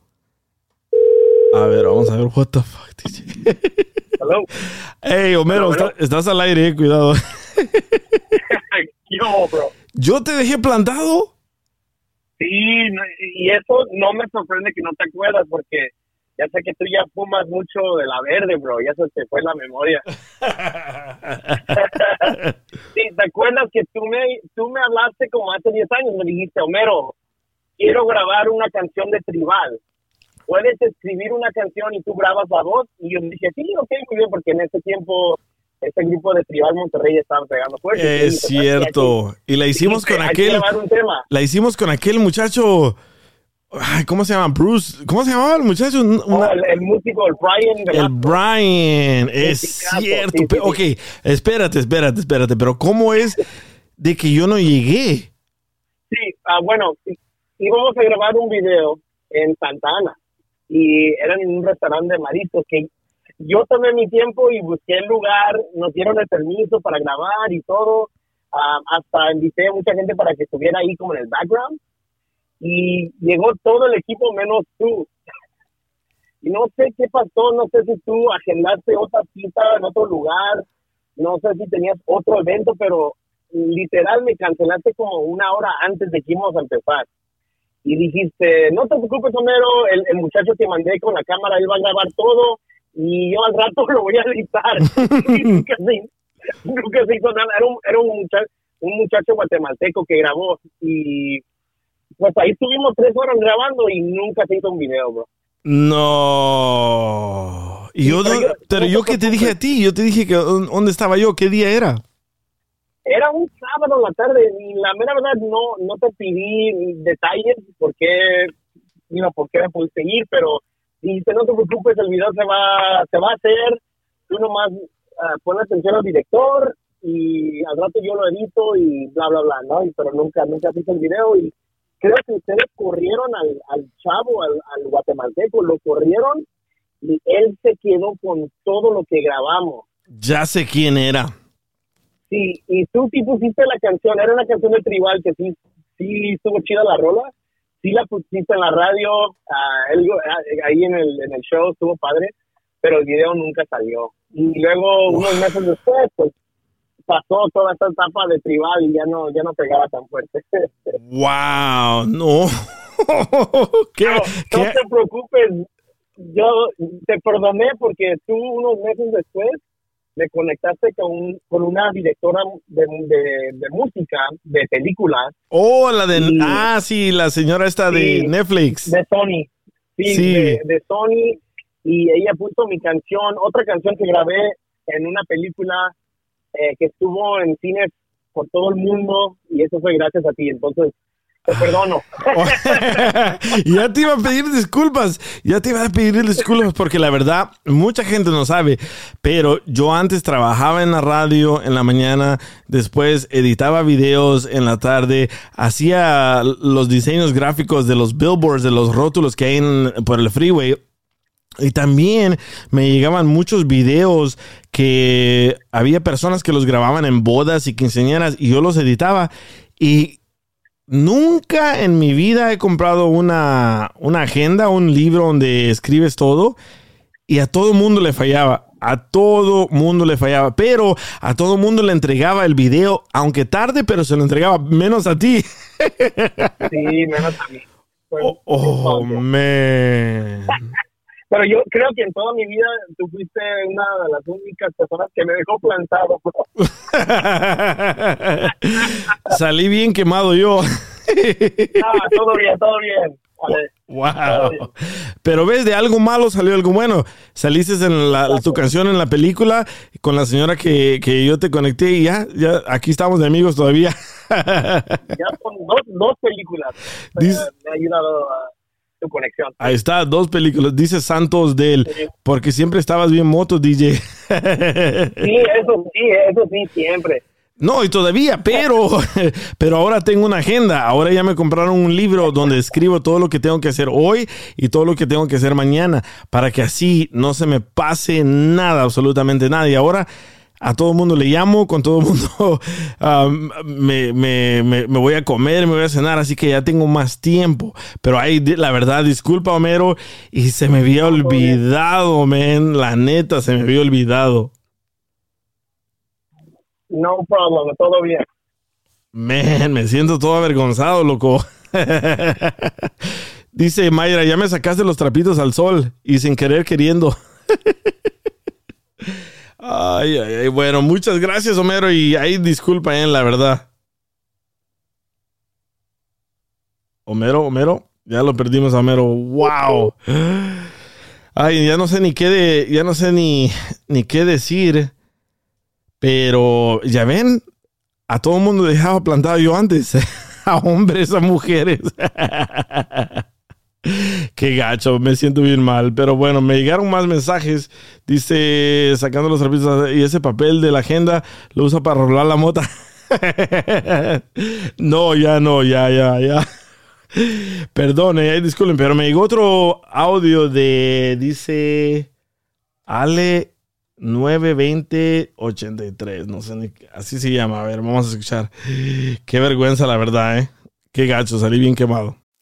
Speaker 3: A ver, vamos a ver. What the fuck, DJ?
Speaker 12: Hello.
Speaker 3: Hey, Homero,
Speaker 12: Hello, hello.
Speaker 3: está- estás al aire, eh, cuidado.
Speaker 12: Yo, bro.
Speaker 3: ¿Yo te dejé plantado?
Speaker 12: Sí, y eso no me sorprende que no te acuerdas porque ya sé que tú ya fumas mucho de la verde, bro. Ya se te fue la memoria. sí, ¿te acuerdas que tú me, tú me hablaste como hace 10 años? Me dijiste, Homero, quiero grabar una canción de tribal. ¿Puedes escribir una canción y tú grabas la voz? Y yo dije, sí, ok, muy bien, porque en ese tiempo ese grupo de Tribal Monterrey estaba pegando fuerte.
Speaker 3: Es cierto. Y la hicimos con aquel.
Speaker 12: grabar un tema.
Speaker 3: La hicimos con aquel muchacho. Ay, ¿Cómo se llama? Bruce. ¿Cómo se llamaba el muchacho? Un-
Speaker 12: Oh,
Speaker 3: una-
Speaker 12: el, el músico, el Brian
Speaker 3: el. Brian. Es cierto.
Speaker 12: sí, sí,
Speaker 3: Ok, espérate, espérate, espérate. Pero ¿cómo es de que yo no llegué?
Speaker 12: Sí, ah, bueno, íbamos a grabar un video en Santa Ana y era en un restaurante de que yo tomé mi tiempo y busqué el lugar, nos dieron el permiso para grabar y todo, ah, hasta invité a mucha gente para que estuviera ahí como en el background y llegó todo el equipo menos tú. Y no sé qué pasó, no sé si tú agendaste otra cita en otro lugar, no sé si tenías otro evento, pero literal me cancelaste como una hora antes de que íbamos a empezar. Y dijiste, no te preocupes, Homero, el, el muchacho que mandé con la cámara, él va a grabar todo y yo al rato lo voy a editar. nunca se, nunca se hizo nada. Era un, era un, muchacho, un muchacho guatemalteco que grabó y pues ahí estuvimos tres horas grabando y nunca se hizo un video, bro.
Speaker 3: No. Y yo,
Speaker 12: pero yo-
Speaker 3: pero yo que te dije a ti, yo te dije que dónde estaba yo, qué día era.
Speaker 12: Era un sábado en la tarde y la mera verdad no, no te pedí detalles por qué, digo, por qué me pudiste ir, pero Dice, no te preocupes, el video se va, se va a hacer, tú nomás ah, pon atención al director y al rato yo lo edito y bla, bla, bla, ¿no? Y, pero nunca, nunca hice el video y creo que ustedes corrieron al, al chavo, al, al guatemalteco, lo corrieron y él se quedó con todo lo que grabamos.
Speaker 3: Ya sé quién era.
Speaker 12: Sí, y tú sí pusiste la canción, era una canción de tribal que sí, sí estuvo chida la rola, sí la pusiste en la radio, ah, él- ah, ahí en el, en el show estuvo padre, pero el video nunca salió. Y luego, unos meses después, pues pasó toda esta etapa de tribal y ya no, ya no pegaba tan fuerte.
Speaker 3: Wow, no. ¿Qué,
Speaker 12: No
Speaker 3: qué?
Speaker 12: te preocupes, yo te perdoné porque tú unos meses después me conectaste con, un- con una directora de, de- de música, de películas,
Speaker 3: Oh, la de...
Speaker 12: Sí.
Speaker 3: Ah, sí, la señora esta de. Netflix.
Speaker 12: de Sony. Sí,
Speaker 3: Sí.
Speaker 12: De, de Sony. Y ella puso mi canción, otra canción que grabé en una película eh, que estuvo en cines por todo el mundo y eso fue gracias a ti. Entonces, perdono.
Speaker 3: ya te iba a pedir disculpas, ya te iba a pedir disculpas porque la verdad mucha gente no sabe, pero yo antes trabajaba en la radio en la mañana, después editaba videos en la tarde, hacía los diseños gráficos de los billboards, de los rótulos que hay en- por el freeway. Y también me llegaban muchos videos que había personas que los grababan en bodas y quinceañeras y yo los editaba. Y nunca en mi vida he comprado una, una agenda, un libro donde escribes todo. Y a todo mundo le fallaba. A todo mundo le fallaba. Pero a todo mundo le entregaba el video, aunque tarde, pero se lo entregaba menos a ti.
Speaker 12: Sí, menos a mí. Pues,
Speaker 3: Oh, man.
Speaker 12: Pero yo creo que en toda mi vida tú fuiste una de las únicas personas que me dejó plantado.
Speaker 3: Salí bien quemado yo.
Speaker 12: Ah, todo bien, todo bien. Vale.
Speaker 3: Wow. Pero ves, de algo malo salió algo bueno. Saliste en la, tu canción en la película con la señora que, que yo te conecté y ya, ya aquí estamos de amigos todavía.
Speaker 12: Ya son dos, dos películas.
Speaker 3: Dice-
Speaker 12: Eh, me ha ayudado a tu conexión.
Speaker 3: Ahí está, dos películas. Dice Santos de él, porque siempre estabas bien moto, DJ.
Speaker 12: Sí, eso sí, eso sí, siempre.
Speaker 3: No, y todavía, pero, pero ahora tengo una agenda. Ahora ya me compraron un libro donde escribo todo lo que tengo que hacer hoy y todo lo que tengo que hacer mañana, para que así no se me pase nada, absolutamente nada. Y ahora a todo mundo le llamo, con todo mundo um, me, me- me- me voy a comer, me voy a cenar, así que ya tengo más tiempo. Pero ahí, la verdad, disculpa, Homero, y se me había olvidado, man. La neta, se me había olvidado.
Speaker 12: No problem, todo bien.
Speaker 3: Man, me siento todo avergonzado, loco. Dice Mayra, ya me sacaste los trapitos al sol y sin querer queriendo. ay, ay, ay. Bueno, muchas gracias, Homero, y ahí disculpa, eh, la verdad. Homero, Homero, ya lo perdimos Homero. Wow. Ay, ya no sé ni qué de, ya no sé ni, ni qué decir. Pero ya ven, a todo el mundo dejaba plantado yo antes. A hombres, a mujeres. Qué gacho, me siento bien mal. Pero bueno, me llegaron más mensajes. Dice, sacando los servicios y ese papel de la agenda lo usa para rolar la mota. no, ya no, ya, ya, ya. Perdone, ay, disculpen, pero me llegó otro audio de, dice, Ale 92083, no sé ni, así se llama. A ver, vamos a escuchar. Qué vergüenza, la verdad, ¿eh? Qué gacho, salí bien quemado.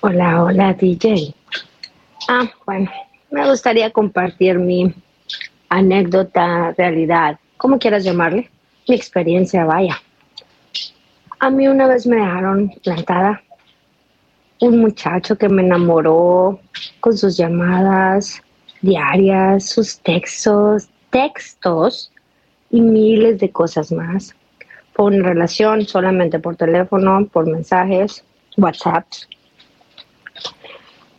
Speaker 13: Hola, hola DJ. Ah, bueno, me gustaría compartir mi anécdota, realidad, como quieras llamarle, mi experiencia, vaya. A mí una vez me dejaron plantada un muchacho que me enamoró con sus llamadas diarias, sus textos, textos y miles de cosas más. Fue una relación solamente por teléfono, por mensajes, WhatsApp.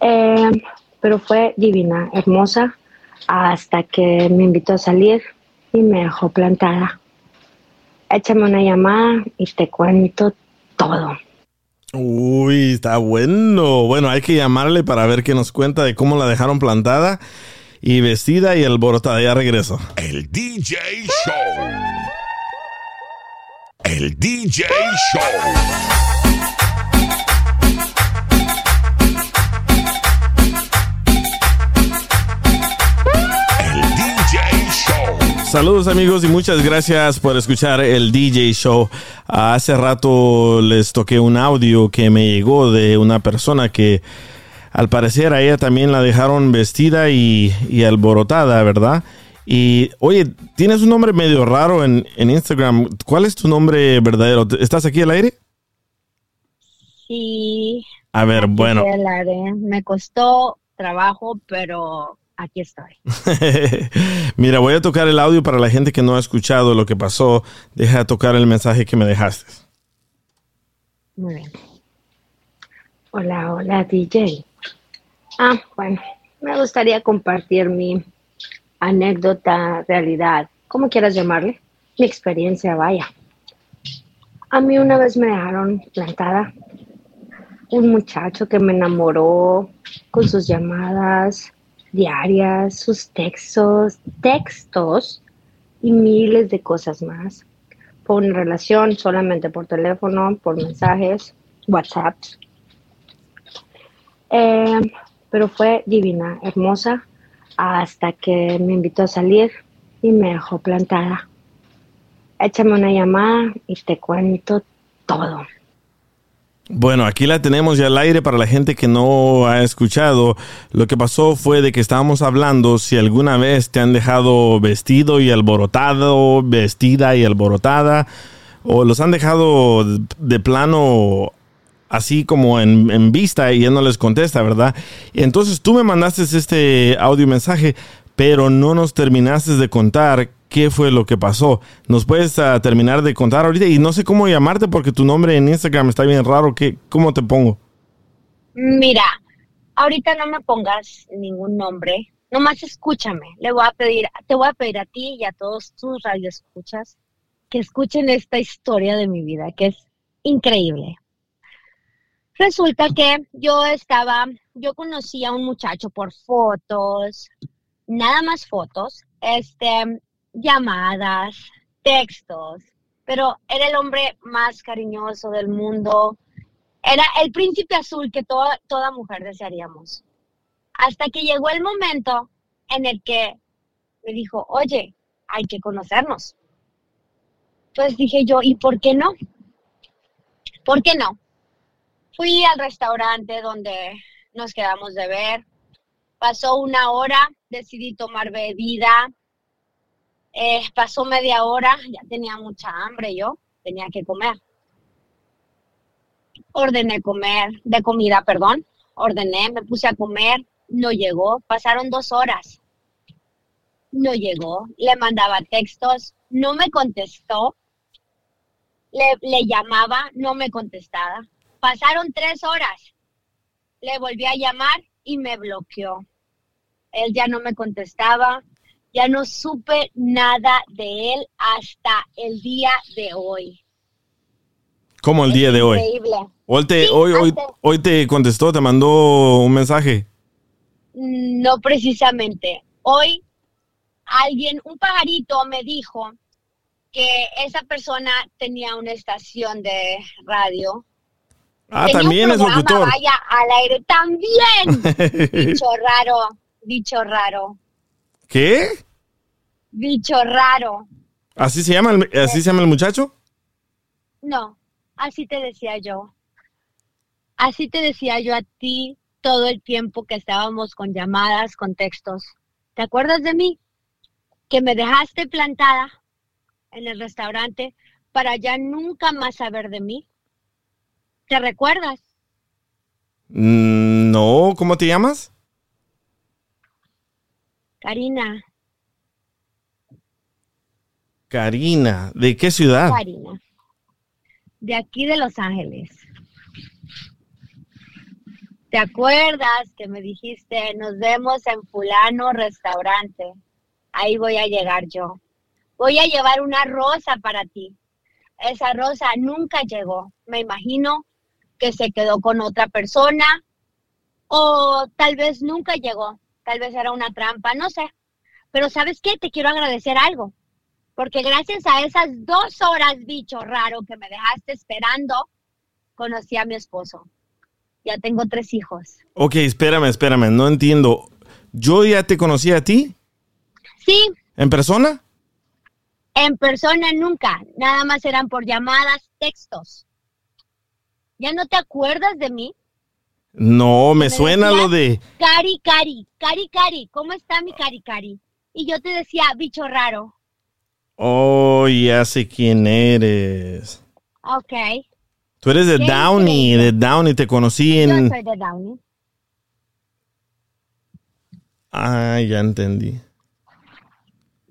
Speaker 13: Eh, pero fue divina, hermosa, hasta que me invitó a salir y me dejó plantada. Échame una llamada y te cuento todo.
Speaker 3: Uy, está bueno. Bueno, hay que llamarle para ver qué nos cuenta de cómo la dejaron plantada y vestida y alborotada. Ya regreso.
Speaker 1: El DJ Show. El DJ Show. Show.
Speaker 3: Saludos amigos y muchas gracias por escuchar el DJ Show. Hace rato les toqué un audio que me llegó de una persona que al parecer a ella también la dejaron vestida y, y alborotada, ¿verdad? Y oye, tienes un nombre medio raro en, en Instagram. ¿Cuál es tu nombre verdadero? ¿Estás aquí al aire?
Speaker 13: Sí.
Speaker 3: A ver,
Speaker 13: aquí
Speaker 3: bueno.
Speaker 13: al aire. Me costó trabajo, pero aquí estoy.
Speaker 3: Mira, voy a tocar el audio para la gente que no ha escuchado lo que pasó. Deja tocar el mensaje que me dejaste.
Speaker 13: Muy bien. Hola, hola, DJ. Ah, bueno, me gustaría compartir mi anécdota, realidad, como quieras llamarle, mi experiencia, vaya. A mí una vez me dejaron plantada un muchacho que me enamoró con sus llamadas diarias, sus textos, textos y miles de cosas más. Fue una relación solamente por teléfono, por mensajes, WhatsApp. Eh, pero fue divina, hermosa, hasta que me invitó a salir y me dejó plantada. Échame una llamada y te cuento todo.
Speaker 3: Bueno, aquí la tenemos ya al aire para la gente que no ha escuchado. Lo que pasó fue de que estábamos hablando si alguna vez te han dejado vestido y alborotado, vestida y alborotada, o los han dejado de plano así como en, en vista y ya no les contesta, ¿verdad? Entonces tú me mandaste este audio mensaje, pero no nos terminaste de contar qué fue lo que pasó. ¿Nos puedes ah, terminar de contar ahorita? Y no sé cómo llamarte porque tu nombre en Instagram está bien raro. ¿Qué, ¿Cómo te pongo?
Speaker 13: Mira, ahorita no me pongas ningún nombre, nomás escúchame. Le voy a pedir, te voy a pedir a ti y a todos tus radioescuchas que escuchen esta historia de mi vida, que es increíble. Resulta que yo estaba, yo conocí a un muchacho por fotos, nada más fotos, este, llamadas, textos, pero era el hombre más cariñoso del mundo. Era el príncipe azul que toda, toda mujer desearíamos. Hasta que llegó el momento en el que me dijo, oye, hay que conocernos. Entonces dije yo, ¿y por qué no? ¿Por qué no? Fui al restaurante donde nos quedamos de ver. Pasó una hora, decidí tomar bebida. Eh, pasó media hora, ya tenía mucha hambre yo, tenía que comer. Ordené comer, de comida, perdón. Ordené, me puse a comer, no llegó. Pasaron dos horas. No llegó. Le mandaba textos, no me contestó. Le, le llamaba, no me contestaba. Pasaron tres horas. Le volví a llamar y me bloqueó. Él ya no me contestaba. Ya no supe nada de él hasta el día de hoy.
Speaker 3: Como el día de hoy.
Speaker 13: Increíble.
Speaker 3: Hoy te,
Speaker 13: Sí,
Speaker 3: hoy, hoy, hoy te contestó, te mandó un mensaje.
Speaker 13: No precisamente. Hoy alguien, un pajarito me dijo que esa persona tenía una estación de radio.
Speaker 3: Ah,
Speaker 13: Tenía
Speaker 3: también es locutor.
Speaker 13: Vaya, al aire también. Bicho raro, bicho raro,
Speaker 3: ¿Qué?
Speaker 13: bicho raro.
Speaker 3: ¿Así se llama el, así se llama el muchacho?
Speaker 13: No, así te decía yo. Así te decía yo a ti todo el tiempo que estábamos con llamadas, con textos. ¿Te acuerdas de mí? Que me dejaste plantada en el restaurante para ya nunca más saber de mí. ¿Te recuerdas?
Speaker 3: Mm, No, ¿cómo te llamas?
Speaker 13: Karina,
Speaker 3: Karina. ¿De qué ciudad?
Speaker 13: Karina. De aquí de Los Ángeles. ¿Te acuerdas que me dijiste, nos vemos en fulano restaurante? Ahí voy a llegar yo. Voy a llevar una rosa para ti. Esa rosa nunca llegó. Me imagino que se quedó con otra persona o tal vez nunca llegó. Tal vez era una trampa, no sé. Pero ¿sabes qué? Te quiero agradecer algo. Porque gracias a esas dos horas, bicho raro, que me dejaste esperando, conocí a mi esposo. Ya tengo tres hijos.
Speaker 3: Ok, espérame, espérame, no entiendo. ¿Yo ya te conocí a ti?
Speaker 13: Sí,
Speaker 3: ¿En persona?
Speaker 13: en persona nunca. Nada más eran por llamadas, textos. ¿Ya no te acuerdas de mí?
Speaker 3: No, me
Speaker 13: Me
Speaker 3: suena
Speaker 13: decías,
Speaker 3: lo de...
Speaker 13: Cari, Cari, Cari, Cari, ¿cómo está mi Cari, Cari? Y yo te decía, bicho raro.
Speaker 3: Oh, ya sé quién eres.
Speaker 13: Ok.
Speaker 3: Tú eres de Downey, de Downey, te conocí
Speaker 13: Yo
Speaker 3: en...
Speaker 13: soy de Downey.
Speaker 3: Ah, ya entendí.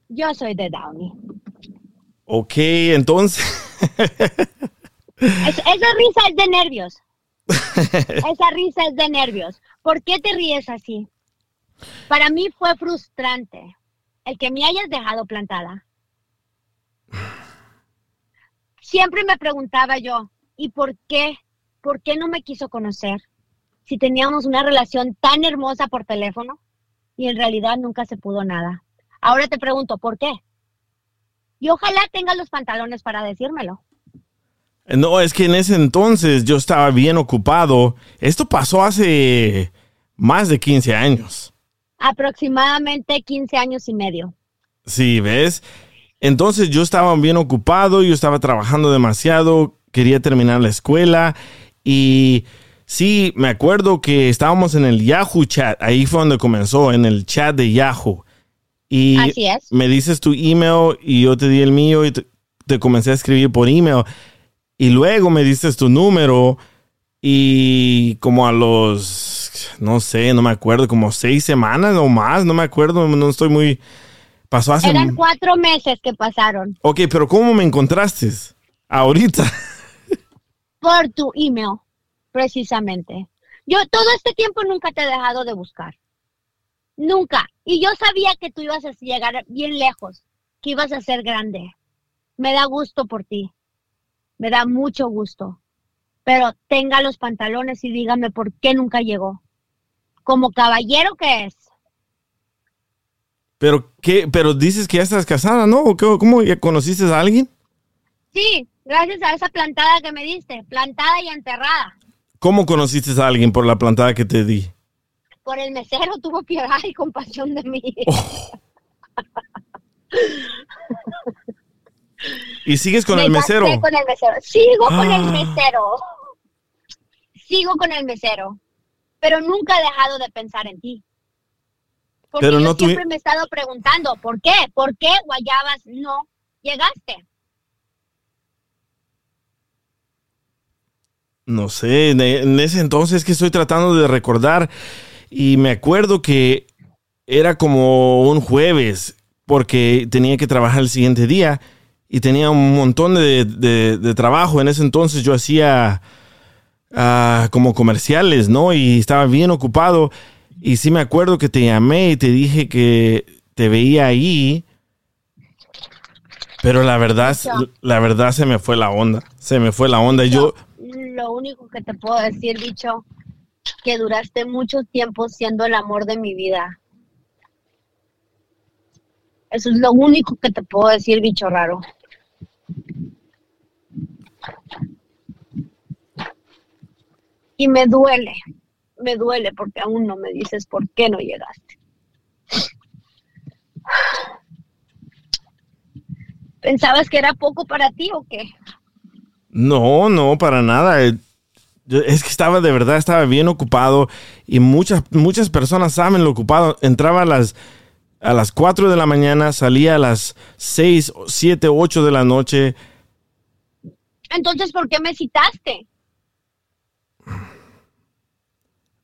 Speaker 13: Yo soy de Downey.
Speaker 3: Ok, entonces...
Speaker 13: Es- esa risa es de nervios. Esa risa es de nervios. ¿Por qué te ríes así? Para mí fue frustrante el que me hayas dejado plantada. Siempre me preguntaba yo, ¿y por qué? ¿Por qué no me quiso conocer? Si teníamos una relación tan hermosa por teléfono y en realidad nunca se pudo nada. Ahora te pregunto, ¿por qué? Y ojalá tengas los pantalones para decírmelo.
Speaker 3: No, es que en ese entonces yo estaba bien ocupado. Esto pasó hace más de 15 años.
Speaker 13: Aproximadamente 15 años y medio.
Speaker 3: Sí, ¿ves? Entonces yo estaba bien ocupado, yo estaba trabajando demasiado, quería terminar la escuela y sí, me acuerdo que estábamos en el Yahoo chat, ahí fue donde comenzó, en el chat de Yahoo. Y
Speaker 13: Así es.
Speaker 3: me dices tu email y yo te di el mío y te, te comencé a escribir por email. Y luego me dices tu número y como a los, no sé, no me acuerdo, como seis semanas o más, no me acuerdo, no estoy muy... Pasó hace...
Speaker 13: Eran cuatro meses que pasaron
Speaker 3: Ok, pero ¿cómo me encontraste? Ahorita.
Speaker 13: por tu email, precisamente. Yo todo este tiempo nunca te he dejado de buscar. Nunca. Y yo sabía que tú ibas a llegar bien lejos, que ibas a ser grande. Me da gusto por ti. Me da mucho gusto. Pero tenga los pantalones y dígame por qué nunca llegó. Como caballero que es.
Speaker 3: Pero qué, pero dices que ya estás casada, ¿no? ¿O qué- ¿Cómo ya conociste a alguien?
Speaker 13: Sí, gracias a esa plantada que me diste. Plantada y enterrada.
Speaker 3: ¿Cómo conociste a alguien por la plantada que te di?
Speaker 13: Por el mesero tuvo piedad y compasión de mí.
Speaker 3: ¿Y sigues con
Speaker 13: Me
Speaker 3: el mesero?
Speaker 13: con el mesero. Sigo con el
Speaker 3: Ah.
Speaker 13: mesero. Sigo con el mesero. Pero nunca he dejado de pensar en ti. Porque
Speaker 3: Pero
Speaker 13: yo
Speaker 3: no
Speaker 13: siempre me he estado preguntando, ¿por qué? ¿Por qué Guayabas no llegaste?
Speaker 3: No sé, en en ese entonces que estoy tratando de recordar y me acuerdo que era como un jueves porque tenía que trabajar el siguiente día y tenía un montón de, de- de trabajo. En ese entonces yo hacía ah, como comerciales, ¿no? Y estaba bien ocupado y sí me acuerdo que te llamé y te dije que te veía ahí Pero la verdad, la verdad se me fue la onda. Se me fue la onda. Yo,
Speaker 13: Lo único que te puedo decir, bicho, que duraste mucho tiempo siendo el amor de mi vida. Eso es lo único que te puedo decir, bicho raro. Y me duele, me duele porque aún no me dices por qué no llegaste. ¿Pensabas que era poco para ti o qué?
Speaker 3: no, no, para nada. Eh, es que estaba de verdad, estaba bien ocupado y muchas, muchas personas saben lo ocupado. Entraba a las, a las 4 de la mañana, salía a las 6, 7, 8 de la noche.
Speaker 13: Entonces, ¿por qué me citaste?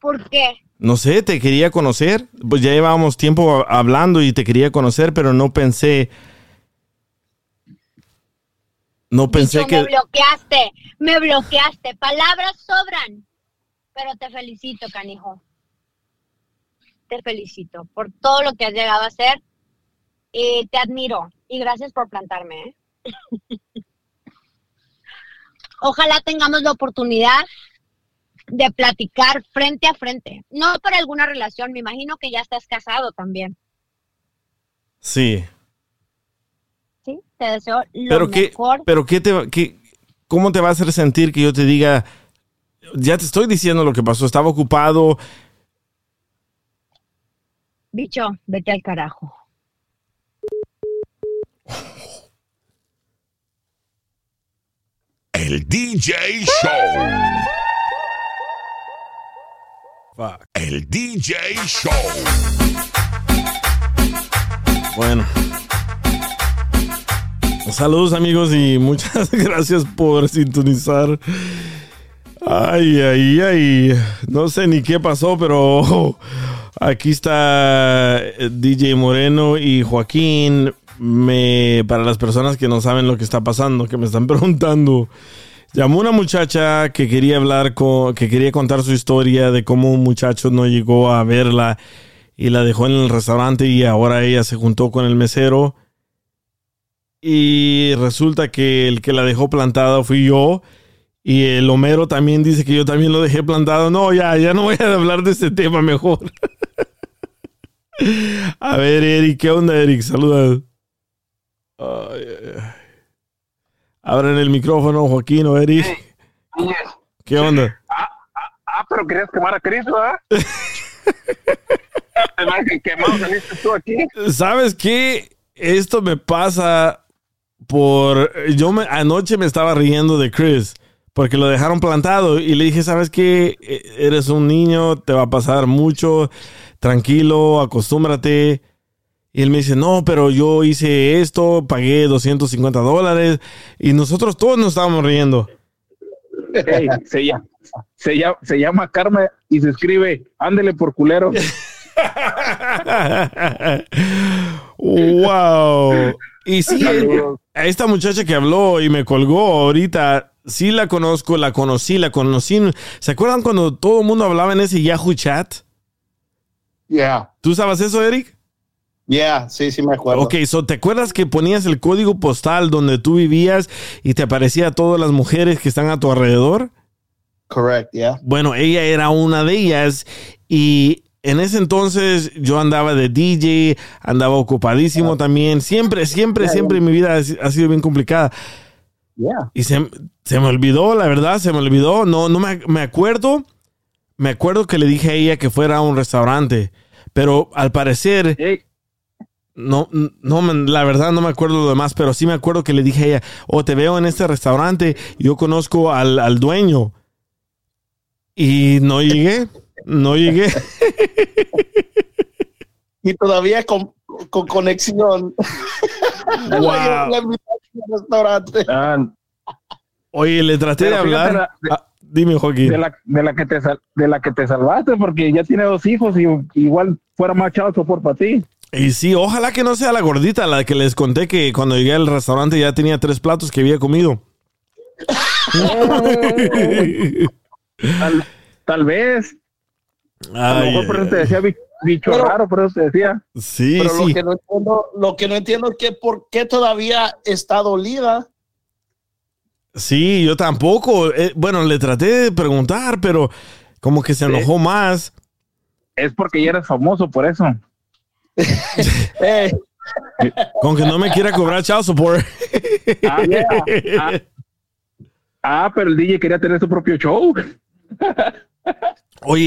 Speaker 13: ¿Por qué?
Speaker 3: No sé, te quería conocer. Pues ya llevábamos tiempo hablando y te quería conocer, pero no pensé. No pensé que.
Speaker 13: Me bloqueaste, me bloqueaste. Palabras sobran. Pero te felicito, canijo. Te felicito por todo lo que has llegado a hacer. Y te admiro. Y gracias por plantarme. ¿eh? Ojalá tengamos la oportunidad de platicar frente a frente. No para alguna relación. Me imagino que ya estás casado también.
Speaker 3: Sí.
Speaker 13: ¿Sí? Te deseo lo
Speaker 3: Pero qué,
Speaker 13: mejor.
Speaker 3: pero qué te, qué- ¿cómo te va a hacer sentir que yo te diga, ya te estoy diciendo lo que pasó, estaba ocupado,
Speaker 13: Bicho, vete al carajo.
Speaker 1: El DJ Show. El DJ Show.
Speaker 3: Bueno. Saludos amigos y muchas gracias por sintonizar. Ay, ay, ay. No sé ni qué pasó, pero aquí está eh, DJ Moreno y Joaquín. Me, para las personas que no saben lo que está pasando, que me están preguntando. Llamó una muchacha que quería hablar con, que quería contar su historia de cómo un muchacho no llegó a verla y la dejó en el restaurante y ahora ella se juntó con el mesero. Y resulta que el que la dejó plantada fui yo. Y el Homero también dice que yo también lo dejé plantado. No, ya, ya no voy a hablar de este tema mejor. a ver, Eric, ¿qué onda, Eric? Saluda. Ay, ay, ay. Abran el micrófono, Joaquín o Eric. ¿Qué onda?
Speaker 14: Ah, pero querías quemar a tú aquí.
Speaker 3: ¿Sabes qué? Esto me pasa por... Yo me, anoche me estaba riendo de Chris porque lo dejaron plantado y le dije, ¿sabes qué? E- Eres un niño, te va a pasar mucho, tranquilo, acostúmbrate. Y él me dice, no, pero yo hice esto, pagué 250 dólares y nosotros todos nos estábamos riendo.
Speaker 14: Se, llama, se, llama, se llama Karma y se escribe, ándele por culero.
Speaker 3: wow. Y sí, a esta muchacha que habló y me colgó ahorita, sí la conozco, la conocí, la conocí. ¿Se acuerdan cuando todo el mundo hablaba en ese Yahoo Chat?
Speaker 15: Yeah,
Speaker 3: ¿Tú sabes eso, Eric?
Speaker 15: Yeah, sí, sí me acuerdo.
Speaker 3: Ok, so, ¿te acuerdas que ponías el código postal donde tú vivías y te aparecía todas las mujeres que están a tu alrededor?
Speaker 15: Correct, yeah.
Speaker 3: Bueno, ella era una de ellas y en ese entonces yo andaba de DJ, andaba ocupadísimo también. Siempre, siempre, siempre mi vida ha, ha sido bien complicada.
Speaker 15: Yeah.
Speaker 3: Y se, se me olvidó, la verdad, se me olvidó. No, no me, me acuerdo. Me acuerdo que le dije a ella que fuera a un restaurante, pero al parecer, no, no, me- la verdad no me acuerdo lo demás, pero sí me acuerdo que le dije a ella, oh, te veo en este restaurante, yo conozco al, al dueño. Y no llegué, no llegué.
Speaker 15: Y todavía con, con conexión.
Speaker 3: Wow.
Speaker 15: La- la invitación al restaurante.
Speaker 3: Oye, le traté de hablar.
Speaker 14: la-
Speaker 3: Ah, dime, Joaquín.
Speaker 14: De la, de, la que te sal- de la que te salvaste, porque ya tiene dos hijos y igual fuera más chavo por para ti.
Speaker 3: Y sí, ojalá que no sea la gordita, la que les conté que cuando llegué al restaurante ya tenía tres platos que había comido.
Speaker 14: Tal, tal vez. A lo mejor por eso te decía, "Vi- bicho
Speaker 15: Pero-
Speaker 14: raro, por eso te decía.
Speaker 3: Sí,
Speaker 15: Pero lo
Speaker 3: sí.
Speaker 15: que, no entiendo, lo que no entiendo es que por qué todavía está dolida.
Speaker 3: Sí, yo tampoco. Eh, bueno, le traté de preguntar, pero como que se enojó más.
Speaker 14: Es porque ya eres famoso, por eso.
Speaker 15: Eh,
Speaker 3: Con que no me quiera cobrar child support.
Speaker 14: Ah, yeah. Ah, ah, pero el DJ quería tener su propio show.
Speaker 3: Oye,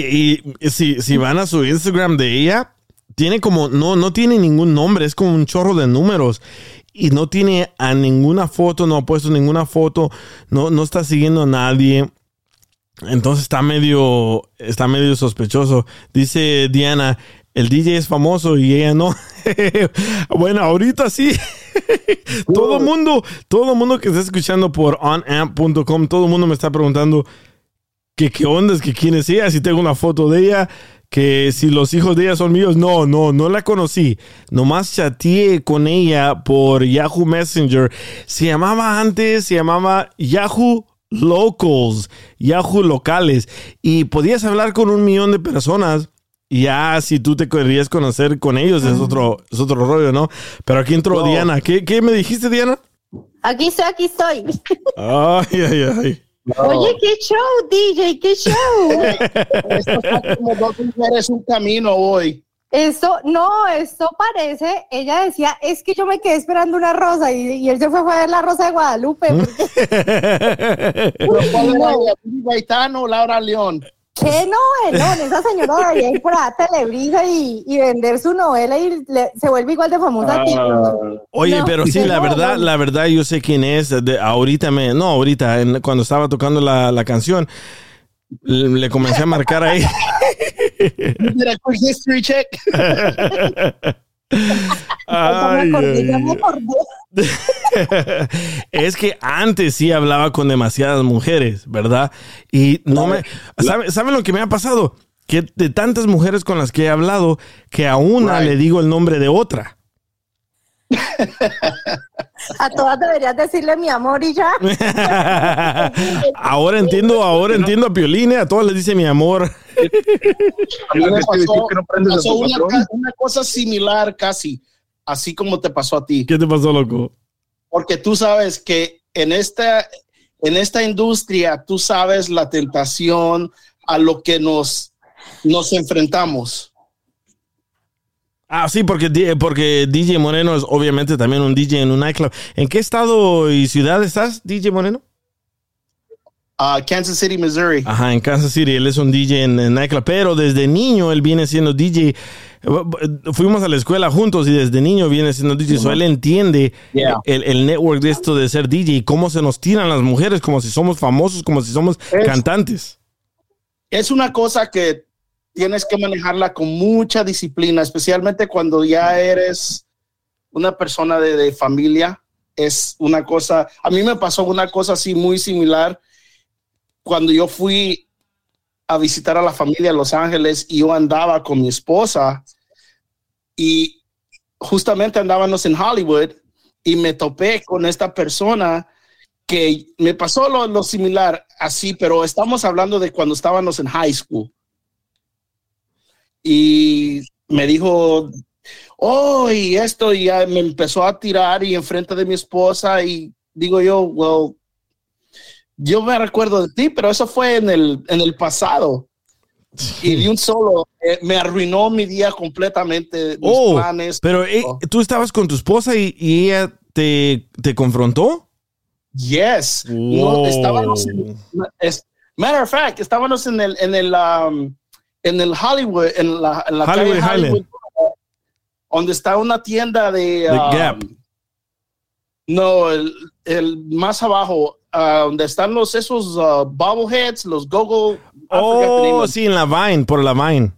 Speaker 3: y si, si van a su Instagram de ella, tiene como, no, no tiene ningún nombre, es como un chorro de números. Y no tiene a ninguna foto, no ha puesto ninguna foto, no, no está siguiendo a nadie. Entonces está medio, está medio sospechoso. Dice Diana, el DJ es famoso y ella no. bueno, ahorita sí. todo mundo, todo mundo que está escuchando por onamp.com, todo el mundo me está preguntando que qué onda, es que quién es ella, si tengo una foto de ella, que si los hijos de ella son míos. No, no, no la conocí. Nomás chateé con ella por Yahoo Messenger. Se llamaba antes, se llamaba Yahoo Locals, Yahoo Locales. Y podías hablar con un millón de personas. Ya, si tú te querías conocer con ellos, es otro, es otro rollo, ¿no? Pero aquí entró
Speaker 15: No.
Speaker 3: Diana. ¿Qué, ¿Qué me dijiste, Diana?
Speaker 16: Aquí estoy, aquí estoy.
Speaker 3: Ay, ay, ay.
Speaker 16: Oye, qué show, DJ, qué show.
Speaker 15: esto está como dos mujeres un camino hoy.
Speaker 16: Esto, no, esto parece, ella decía, es que yo me quedé esperando una rosa y, y él se fue a ver la rosa de Guadalupe. porque-
Speaker 15: Pero ¿cuál era ella? Billy Gaetano o Laura León.
Speaker 16: ¿Qué novelón? Esa señora debería ir por a Telebrisa y, y vender su novela y le- se vuelve igual de famosa que
Speaker 3: Oye,
Speaker 16: No,
Speaker 3: pero sí, la verdad, la verdad, yo sé quién es. De, ahorita me, no, ahorita, en- cuando estaba tocando la, la canción, le, le comencé a marcar ahí.
Speaker 15: History check.
Speaker 3: Ay,
Speaker 16: acordé, ya me
Speaker 3: ay,
Speaker 16: acordé.
Speaker 3: es que antes sí hablaba con demasiadas mujeres, ¿verdad? Y no me. ¿sabe- ¿Saben lo que me ha pasado? Que de tantas mujeres con las que he hablado, que a una
Speaker 15: Right.
Speaker 3: le digo el nombre de otra.
Speaker 16: A todas deberías decirle mi amor y ya.
Speaker 3: ahora entiendo, ahora entiendo a Pioline, a todas les dice mi amor.
Speaker 15: A mí me pasó, una cosa similar casi, así como te pasó a ti.
Speaker 3: ¿Qué te pasó, loco?
Speaker 15: Porque tú sabes que en esta, en esta industria, tú sabes la tentación a lo que nos, nos enfrentamos.
Speaker 3: Ah, sí, porque, porque DJ Moreno es obviamente también un DJ en un nightclub. ¿En qué estado y ciudad estás, DJ Moreno?
Speaker 15: Ah, Kansas City, Missouri.
Speaker 3: Ajá, en Kansas City. Él es un DJ en, en nightclub, pero desde niño él viene siendo DJ. Fuimos a la escuela juntos y desde niño viene siendo DJ. So él entiende
Speaker 15: Yeah.
Speaker 3: el, el network de esto de ser DJ y cómo se nos tiran las mujeres, como si somos famosos, como si somos
Speaker 15: Es-
Speaker 3: cantantes.
Speaker 15: es una cosa que tienes que manejarla con mucha disciplina, especialmente cuando ya eres una persona de, de familia. Es una cosa, a mí me pasó una cosa así muy similar cuando yo fui a visitar a la familia en Los Ángeles y yo andaba con mi esposa y justamente andábamos en Hollywood y me topé con esta persona que me pasó lo, lo similar así, pero estamos hablando de cuando estábamos en high school. Y me dijo, oh, y esto, y ya me empezó a tirar y enfrente de mi esposa y digo yo, well, yo me recuerdo de ti, pero eso fue en el, en el pasado. Y de un solo, eh, me arruinó mi día completamente, mis
Speaker 3: Oh,
Speaker 15: planes.
Speaker 3: pero eh, tú estabas con tu esposa y, y ella te, te confrontó.
Speaker 15: Yes.
Speaker 3: Wow.
Speaker 15: No, estábamos en, es- matter of fact, estábamos en el, en el, um, en el Hollywood, en la, en la
Speaker 3: Hollywood
Speaker 15: calle
Speaker 3: Highland.
Speaker 15: Hollywood, donde está una tienda de, um,
Speaker 3: Gap.
Speaker 15: no, el, el más abajo, ah, donde están los esos uh, bobbleheads, los gogo.
Speaker 3: Oh, sí, en la Vine, por la Vine.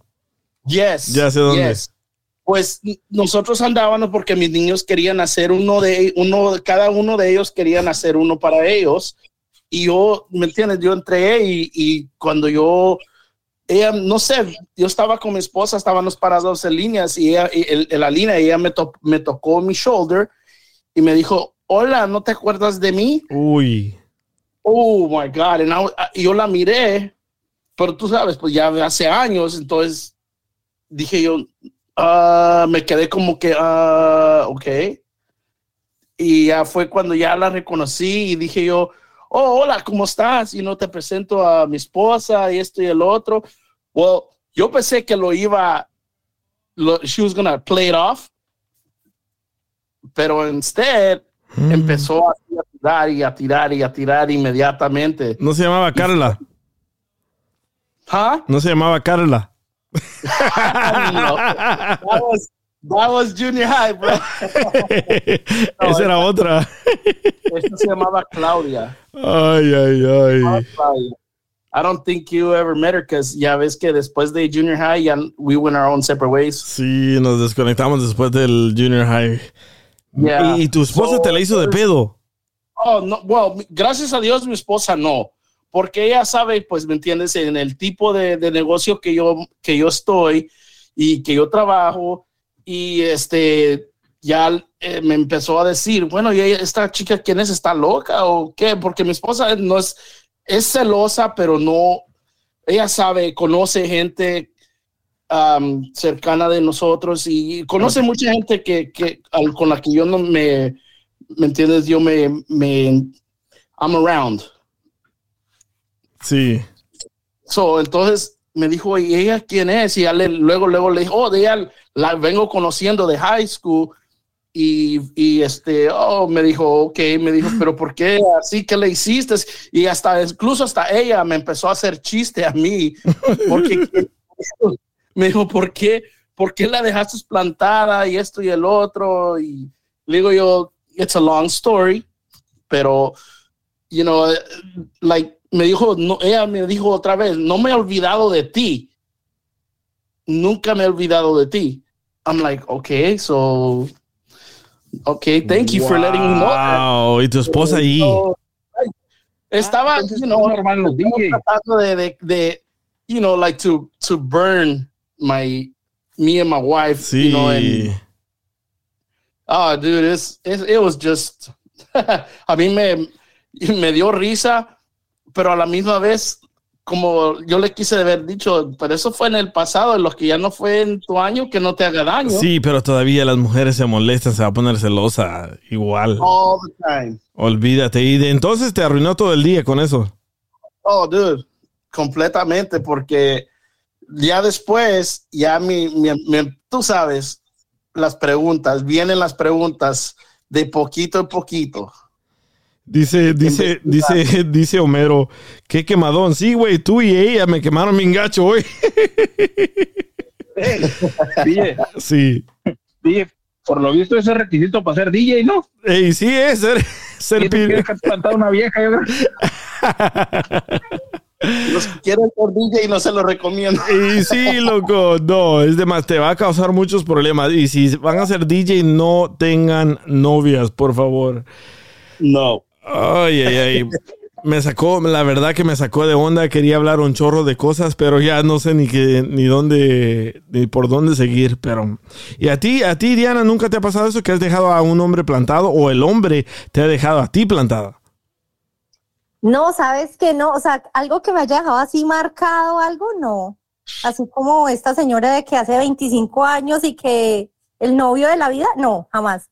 Speaker 15: Yes.
Speaker 3: Ya sé dónde.
Speaker 15: yes. Pues nosotros andábamos porque mis niños querían hacer uno de uno, cada uno de ellos querían hacer uno para ellos. Y yo, ¿me entiendes? Yo entré y, y cuando yo, ella, no sé, yo estaba con mi esposa, estábamos parados en líneas y ella, en la línea, ella me, to- me tocó mi shoulder y me dijo, hola, ¿no te acuerdas de mí?
Speaker 3: Uy.
Speaker 15: Oh my God. And I- y yo la miré, pero tú sabes, pues ya hace años, entonces dije yo, ah, me quedé como que, ah, ok. Y ya fue cuando ya la reconocí y dije yo, oh, hola, ¿cómo estás? Y no te presento a mi esposa y esto y el otro. Well, yo pensé que lo iba, lo, she was gonna play it off, pero instead empezó a tirar y a tirar y a tirar inmediatamente.
Speaker 3: No se llamaba Carla.
Speaker 15: ¿Ah?
Speaker 3: No se llamaba Carla.
Speaker 15: No. That was, that was junior high, bro.
Speaker 3: Esa era otra.
Speaker 15: Esta se llamaba Claudia.
Speaker 3: Ay, ay, ay.
Speaker 15: Claudia. I don't think you ever met her because ya ves que después de junior high ya we went our own separate ways.
Speaker 3: Sí, nos desconectamos después del junior high.
Speaker 15: Yeah.
Speaker 3: ¿Y, y tu esposa te la hizo de pedo?
Speaker 15: Oh, no, well, mi- gracias a Dios mi esposa no, porque ella sabe, pues, ¿me entiendes? En el tipo de, de negocio que yo, que yo estoy y que yo trabajo y este, ya eh, me empezó a decir, bueno, ¿y esta chica quién es? ¿Está loca o qué? Porque mi esposa no es, es celosa, pero no, ella sabe, conoce gente um, cercana de nosotros y conoce mucha gente que, que al- con la que yo no me, ¿me entiendes? Yo me, me, I'm around.
Speaker 3: Sí.
Speaker 15: So, entonces me dijo, ¿y ella quién es? Y le- luego, luego le dijo, oh, de ella la vengo conociendo de high school. Y, y este, oh, me dijo, ok, me dijo, pero ¿por qué así que le hiciste? Y hasta, incluso hasta ella me empezó a hacer chiste a mí, porque me dijo, ¿por qué? ¿Por qué la dejaste plantada y esto y el otro? Y le digo yo, it's a long story, pero, you know, like, me dijo, no, ella me dijo otra vez, no me he olvidado de ti. Nunca me he olvidado de ti. I'm like, okay, so, okay, thank you for letting me know.
Speaker 3: Wow, y tu esposa allí.
Speaker 15: So, estaba, you know, tratando de, de, de, you know, like to, to burn my, me and my wife,
Speaker 3: Sí.
Speaker 15: you know, and, oh, dude, it's, it, it was just, a mí me, me dio risa, pero a la misma vez, como yo le quise haber dicho, pero eso fue en el pasado, en los que ya no fue en tu año, que no te haga daño.
Speaker 3: Sí, pero todavía las mujeres se molestan, se va a poner celosa igual.
Speaker 15: All the time.
Speaker 3: Olvídate. Y de entonces te arruinó todo el día con eso.
Speaker 15: Oh, dude, completamente, porque ya después, ya mi, mi- mi- tú sabes, las preguntas, vienen las preguntas de poquito en poquito.
Speaker 3: Dice, dice, dice, dice Homero, qué quemadón. Sí, güey, tú y ella me quemaron mi gacho hoy.
Speaker 14: DJ,
Speaker 3: Sí.
Speaker 14: DJ, por lo visto ese es requisito para ser DJ, ¿no?
Speaker 3: Ey, sí es ser, ser
Speaker 14: Tienes que una vieja, yo creo.
Speaker 15: Los que quieren ser DJ no se lo recomiendo.
Speaker 3: Y sí, loco, no, es de más, te va a causar muchos problemas. Y si van a ser DJ, no tengan novias, por favor.
Speaker 15: No.
Speaker 3: Ay, ay, ay. Me sacó, la verdad que me sacó de onda. Quería hablar un chorro de cosas, pero ya no sé ni qué, ni dónde, ni por dónde seguir. Pero, y a ti, a ti, Diana, ¿nunca te ha pasado eso que has dejado a un hombre plantado o el hombre te ha dejado a ti plantada?
Speaker 16: No, sabes que no, o sea, algo que me haya dejado así marcado, algo no. Así como esta señora de que hace 25 años y que el novio de la vida, no, jamás.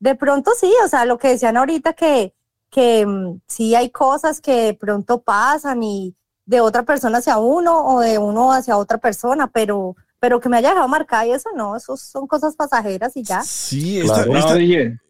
Speaker 16: De pronto sí, o sea, lo que decían ahorita que, que mm, sí hay cosas que de pronto pasan y de otra persona hacia uno o de uno hacia otra persona, pero, pero que me haya dejado marcada y eso no, eso son cosas pasajeras y ya.
Speaker 3: Sí, esta,
Speaker 14: Claro.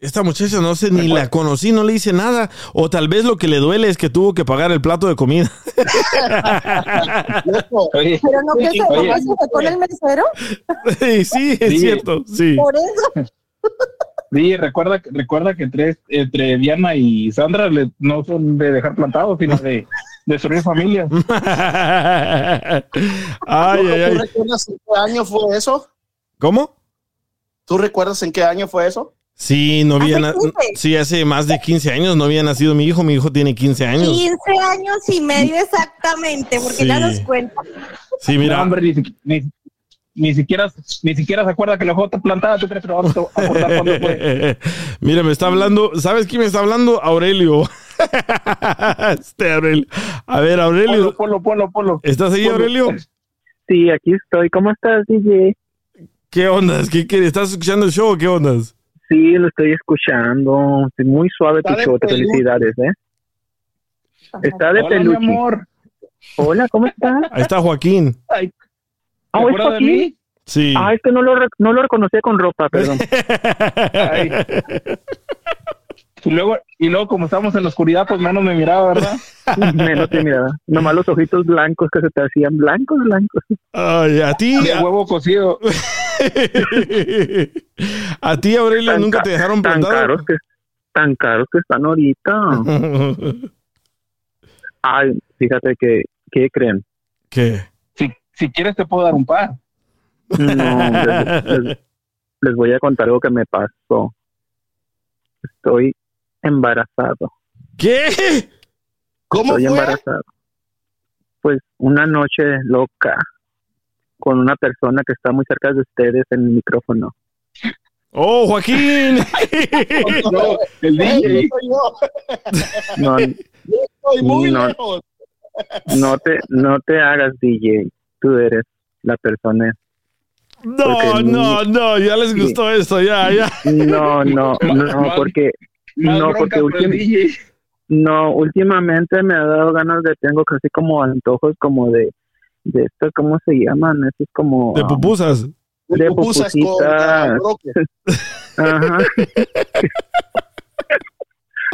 Speaker 3: esta- muchacha no sé, ni la conocí, no le hice nada. O tal vez lo que le duele es que tuvo que pagar el plato de comida.
Speaker 14: Oye,
Speaker 16: Pero no que se,
Speaker 14: Oye.
Speaker 16: no que se fue con el mesero,
Speaker 3: Sí, sí, es
Speaker 14: Sí.
Speaker 3: cierto, sí.
Speaker 16: por eso.
Speaker 14: DJ, recuerda, recuerda que entre, entre Diana y Sandra le- no son de dejar plantados, sino de destruir familias.
Speaker 3: ay, ay,
Speaker 15: ¿Tú
Speaker 3: ay.
Speaker 15: recuerdas en qué año fue eso?
Speaker 3: ¿Cómo?
Speaker 15: ¿Tú recuerdas en qué año fue eso?
Speaker 3: Sí, no había
Speaker 16: ¿Hace
Speaker 3: na-
Speaker 16: 15?
Speaker 3: sí, hace más de 15 años no había nacido mi hijo. Mi hijo tiene 15 años.
Speaker 16: 15 años y medio exactamente, porque ya
Speaker 3: Sí.
Speaker 16: nos cuenta.
Speaker 3: Sí,
Speaker 14: No,
Speaker 3: mira.
Speaker 14: hombre, ni, si- ni- ni siquiera, ni siquiera se acuerda que la dejó plantada. ¿Tú crees que lo vamos a acordar cuando fue?
Speaker 3: Mira, me está hablando. ¿Sabes quién me está hablando? Aurelio. este Aurelio. A ver, Aurelio.
Speaker 14: Polo, polo, polo, polo.
Speaker 3: ¿Estás ahí. Aurelio?
Speaker 17: Sí, aquí estoy. ¿Cómo estás, DJ?
Speaker 3: ¿Qué ondas? ¿Qué, qué, ¿Estás escuchando el show o qué ondas?
Speaker 17: Sí, lo estoy escuchando. Sí, Muy suave tu show. Felicidades, ¿eh? Está de
Speaker 3: Hola, mi amor.
Speaker 17: Hola, ¿cómo estás?
Speaker 3: Ahí está Joaquín.
Speaker 17: Ah, ¿es?
Speaker 3: Sí.
Speaker 17: Ah, es que no lo, rec- no lo reconocía con ropa, perdón.
Speaker 14: Ay. Y luego, y luego como estamos en la oscuridad, pues menos me miraba, ¿verdad?
Speaker 17: Menos te miraba. Nomás los ojitos blancos que se te hacían blancos, blancos.
Speaker 3: Ay, a ti.
Speaker 14: De huevo cocido.
Speaker 3: a ti, Aurelio,
Speaker 17: Tan
Speaker 3: nunca
Speaker 17: ca-
Speaker 3: te dejaron
Speaker 17: tan
Speaker 3: plantado.
Speaker 17: caros que tan caros que están ahorita. Ay, fíjate que ¿qué creen?
Speaker 3: ¿Qué?
Speaker 14: Si, quieres te puedo dar un par.
Speaker 17: No, les, les- les voy a contar algo que me pasó. Estoy embarazado.
Speaker 3: ¿Qué?
Speaker 15: ¿Cómo
Speaker 17: Estoy
Speaker 15: fue?
Speaker 17: embarazado. Pues una noche loca con una persona que está muy cerca de ustedes en el micrófono.
Speaker 3: ¡Oh, Joaquín!
Speaker 14: No, el DJ.
Speaker 17: No,
Speaker 15: Estoy muy
Speaker 17: no, no te no te hagas DJ. Tú eres la persona.
Speaker 3: No, no,
Speaker 17: ni-
Speaker 3: no, ya les
Speaker 17: Sí.
Speaker 3: gustó esto, ya, ya.
Speaker 17: No, no, no, porque no, porque
Speaker 14: DJ.
Speaker 17: no, últimamente me ha dado ganas de tengo casi como antojos como de de esto, ¿cómo se llaman? Eso es como
Speaker 3: De
Speaker 17: ah,
Speaker 3: pupusas.
Speaker 17: de
Speaker 15: Pupusas con, ah, brócoli.
Speaker 17: Ajá.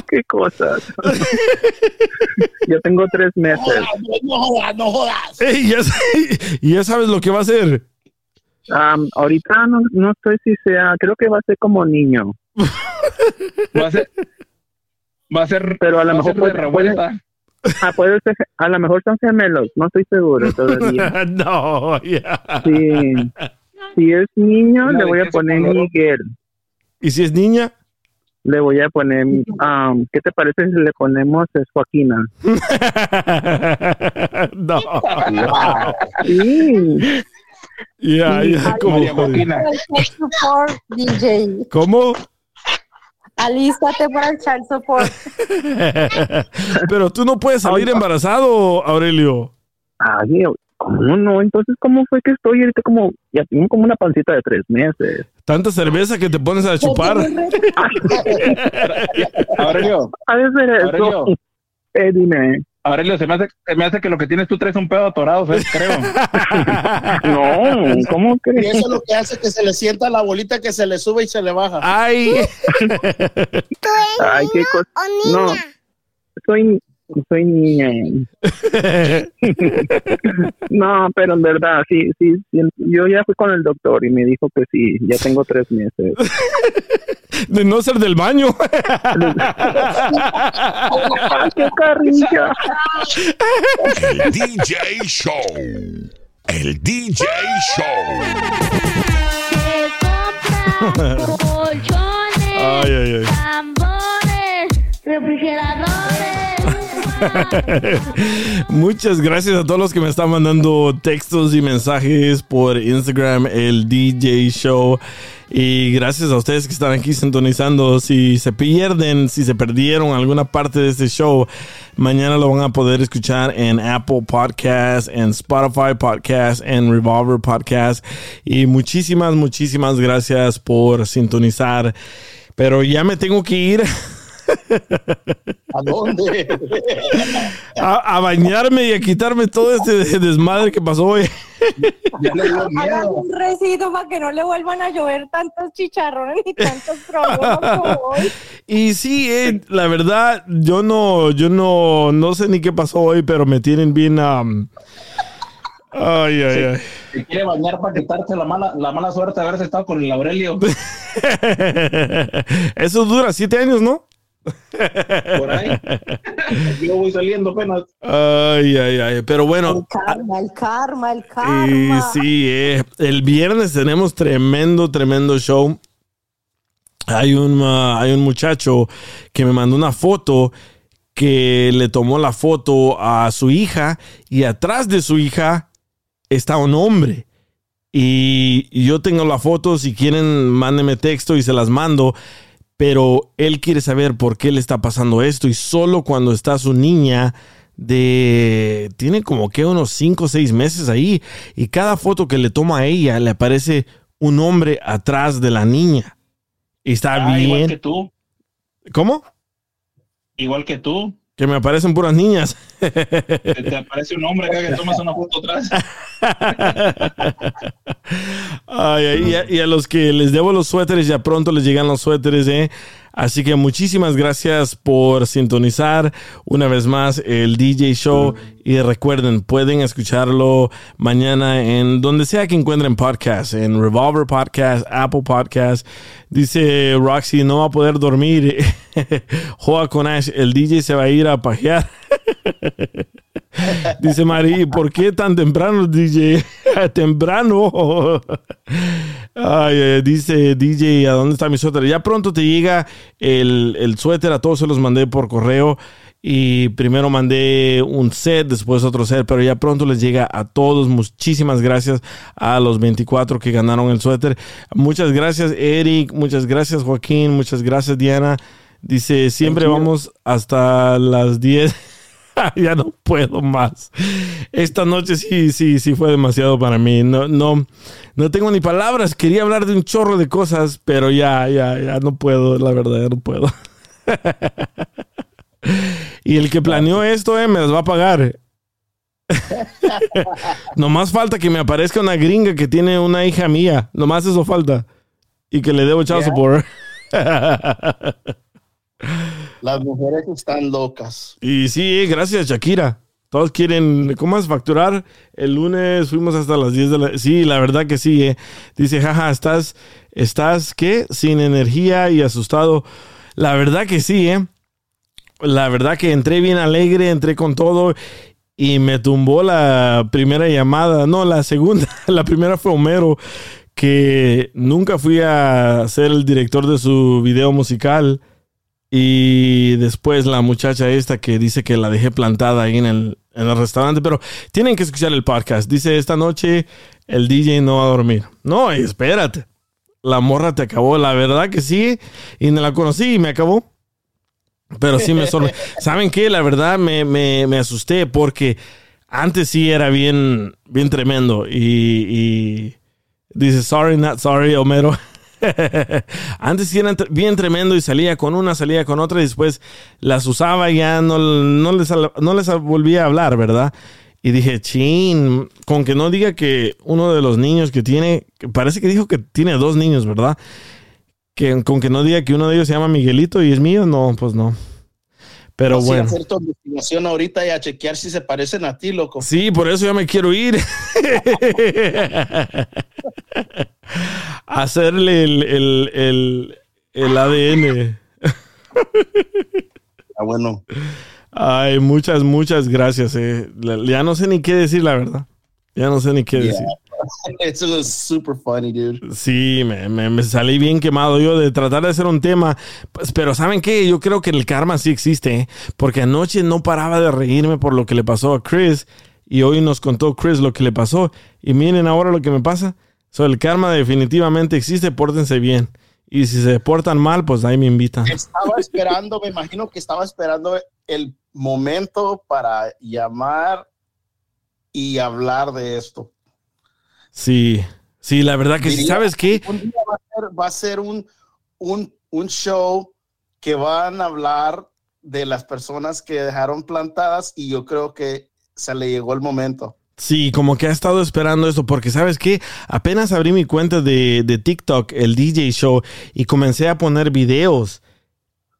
Speaker 17: Qué cosas. Yo tengo tres meses.
Speaker 15: No jodas, no jodas.
Speaker 3: Y ya sabes lo que va a hacer.
Speaker 17: Ahorita no, no sé si sea, creo que va a ser como niño,
Speaker 14: Va a ser, va a ser,
Speaker 17: pero a lo mejor puede,
Speaker 14: revuelta.
Speaker 17: ah, puede ser, a lo mejor son gemelos, no estoy seguro todavía.
Speaker 3: no, ya.
Speaker 17: Sí. Si es niño, le voy a poner. Miguel.
Speaker 3: ¿Y si es niña?
Speaker 17: Le voy a poner, am, ¿qué te parece si le ponemos es Joaquina?
Speaker 3: no.
Speaker 17: Sí.
Speaker 3: Ya, ya, como
Speaker 14: Joaquina.
Speaker 16: DJ.
Speaker 3: ¿Cómo?
Speaker 16: Alístate para el child support.
Speaker 3: Pero tú no puedes salir embarazado, Aurelio.
Speaker 17: Ay, ¿cómo no? Entonces, ¿cómo fue que estoy ahorita como, ya tengo como una pancita de tres meses?
Speaker 3: Tanta cerveza que te pones a chupar.
Speaker 14: Aurelio,
Speaker 17: de ser eso.
Speaker 14: Aurelio.
Speaker 17: Eh, dime.
Speaker 14: Aurelio, se me, hace, se me hace que lo que tienes tú traes un pedo atorado, ¿sabes? creo.
Speaker 17: No, ¿cómo
Speaker 15: Y
Speaker 17: crees?
Speaker 15: eso es lo que hace que se le sienta la bolita que se le sube y se le baja.
Speaker 3: Ay.
Speaker 17: Ay, qué cosa. No, soy, soy niña. no, pero en verdad, sí, sí, sí, yo ya fui con el doctor y me dijo que sí, ya tengo tres meses.
Speaker 3: De no ser del baño.
Speaker 17: Qué carrilla.
Speaker 1: El DJ Show. El DJ Show.
Speaker 6: colchones,
Speaker 3: Ay, ay, ay.
Speaker 6: tambores, refrigeradores.
Speaker 3: Muchas gracias a todos los que me están mandando textos y mensajes por Instagram, el DJ Show. Y gracias a ustedes que están aquí sintonizando. Si se pierden, si se perdieron alguna parte de este show, mañana lo van a poder escuchar en Apple Podcast, en Spotify Podcast, en Revolver Podcast. Y muchísimas, muchísimas gracias por sintonizar. Pero ya me tengo que ir.
Speaker 15: ¿A dónde?
Speaker 3: a, a bañarme y a quitarme todo este desmadre que pasó hoy.
Speaker 16: Hagan un recito para que no le vuelvan a llover tantos chicharrones ni tantos problemas como hoy.
Speaker 3: Y sí, eh, la verdad, yo no, yo no, no sé ni qué pasó hoy, pero me tienen bien. am, ay, ay, ay.
Speaker 14: Se quiere bañar para quitarse la mala, la mala suerte de haberse estado con el Aurelio.
Speaker 3: Eso dura siete años, ¿no?
Speaker 14: Por ahí. Yo voy saliendo apenas.
Speaker 3: Ay, ay, ay. Pero bueno,
Speaker 16: Karma, el karma, el
Speaker 3: y
Speaker 16: karma.
Speaker 3: sí, eh, el viernes tenemos tremendo, tremendo show. Hay un, ah, hay un muchacho que me mandó una foto que le tomó la foto a su hija y atrás de su hija está un hombre. Y yo tengo la foto, si quieren, mándenme texto y se las mando. Pero él quiere saber por qué le está pasando esto y solo cuando está su niña de, tiene como que unos 5 o 6 meses ahí y cada foto que le toma a ella le aparece un hombre atrás de la niña. Y está
Speaker 14: Ah, igual que
Speaker 3: bien.
Speaker 14: tú.
Speaker 3: ¿Cómo?
Speaker 14: Igual que tú.
Speaker 3: Que me aparecen puras niñas.
Speaker 14: Te, te aparece un hombre acá que tomas una foto atrás.
Speaker 3: Ay, ay, y, a, y a los que les debo los suéteres, ya pronto les llegan los suéteres, ¿eh? Así que muchísimas gracias por sintonizar una vez más el DJ Show. Y recuerden, pueden escucharlo mañana en donde sea que encuentren podcast, en Revolver Podcast, Apple Podcast. Dice Roxy, no va a poder dormir. Joa el DJ se va a ir a pajear. Dice Mari, ¿por qué tan temprano, DJ? temprano. Ay, eh, dice DJ, ¿a dónde está mi suéter? Ya pronto te llega el, el suéter, a todos se los mandé por correo. Y primero mandé un set, después otro set, pero ya pronto les llega a todos. Muchísimas gracias a los 24 que ganaron el suéter. Muchas gracias, Eric. Muchas gracias, Joaquín. Muchas gracias, Diana. Dice, siempre vamos hasta las 10. ya no puedo más. Esta noche sí, sí, sí fue demasiado para mí. No, no, no tengo ni palabras. Quería hablar de un chorro de cosas, pero ya, ya, ya no puedo, la verdad, ya no puedo. y el que planeó esto, eh, me las va a pagar. Nomás falta que me aparezca una gringa que tiene una hija mía. Nomás eso falta. Y que le debo child support.
Speaker 15: Las mujeres están locas.
Speaker 3: Y sí, gracias Shakira. Todos quieren, ¿cómo es facturar? El lunes fuimos hasta las 10 de la... Sí, la verdad que sí. eh. Dice, jaja, estás, estás, ¿qué? Sin energía y asustado. La verdad que sí, ¿eh? La verdad que entré bien alegre, entré con todo y me tumbó la primera llamada. No, la segunda. La primera fue Homero, que nunca fui a ser el director de su video musical. Y después la muchacha esta que dice que la dejé plantada ahí en el, en el restaurante. Pero tienen que escuchar el podcast. Dice, esta noche el DJ no va a dormir. No, espérate. La morra te acabó. La verdad que sí. Y no la conocí y me acabó. Pero sí me sorprendió. ¿Saben qué? La verdad me, me, me asusté porque antes sí era bien, bien tremendo. Y, y dice, sorry, not sorry, Homero. Antes sí era bien tremendo y salía con una, salía con otra y después las usaba y ya no, no, les, no les volvía a hablar, ¿verdad? Y dije, chin, con que no diga que uno de los niños que tiene, parece que dijo que tiene dos niños, ¿verdad? Que con que no diga que uno de ellos se llama Miguelito y es mío, no, pues no. Pero bueno.
Speaker 15: hacer tu investigación ahorita y a chequear si se parecen a ti, loco.
Speaker 3: Sí, por eso ya me quiero ir. Hacerle el, el, el, el ADN.
Speaker 15: Ah, bueno.
Speaker 3: Ay, muchas, muchas gracias. eh. Ya no sé ni qué decir, la verdad. Ya no sé ni qué
Speaker 15: Yeah.
Speaker 3: decir.
Speaker 15: Eso was super funny, dude.
Speaker 3: Sí, me, me- me salí bien quemado yo de tratar de hacer un tema. Pues, pero ¿saben qué? Yo creo que el karma sí existe. ¿eh? Porque anoche no paraba de reírme por lo que le pasó a Chris. Y hoy nos contó Chris lo que le pasó. Y miren ahora lo que me pasa. So, el karma definitivamente existe. Pórtense bien. Y si se portan mal, pues ahí me invitan.
Speaker 15: Estaba esperando, me imagino que estaba esperando el momento para llamar y hablar de esto.
Speaker 3: Sí, sí, la verdad que sí. ¿Sabes qué?
Speaker 15: Un día va a ser, va a ser un, un, un show que van a hablar de las personas que dejaron plantadas y yo creo que se le llegó el momento.
Speaker 3: Sí, como que ha estado esperando esto, porque sabes qué, apenas abrí mi cuenta de, de TikTok, el DJ Show, y comencé a poner videos,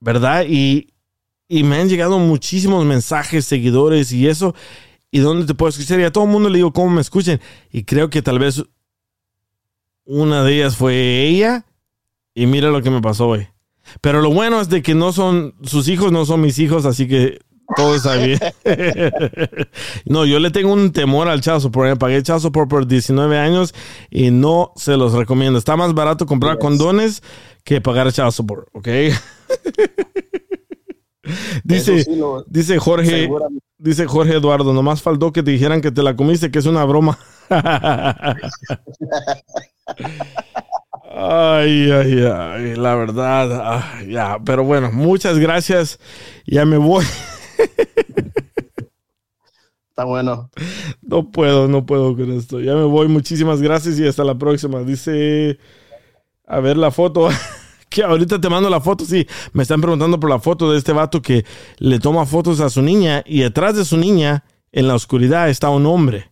Speaker 3: ¿verdad? Y, y me han llegado muchísimos mensajes, seguidores y eso, y dónde te puedo escuchar, y a todo el mundo le digo cómo me escuchen, y creo que tal vez una de ellas fue ella, y mira lo que me pasó hoy. Pero lo bueno es de que no son, sus hijos no son mis hijos, así que todo está bien. no, yo le tengo un temor al child support. eh. Pagué child support por 19 años y no se los recomiendo. Está más barato comprar condones que pagar child support, ¿ok? dice,
Speaker 15: Eso sí lo-
Speaker 3: dice Jorge, dice Jorge Eduardo, nomás faltó que te dijeran que te la comiste, que es una broma. Ay, ay, ay, la verdad, ay, ya, pero bueno, muchas gracias, ya me voy.
Speaker 15: Está bueno.
Speaker 3: No puedo, no puedo con esto. Ya me voy. Muchísimas gracias y hasta la próxima. Dice, a ver la foto. que ahorita te mando la foto. Sí, me están preguntando por la foto de este vato que le toma fotos a su niña y detrás de su niña, en la oscuridad, está un hombre.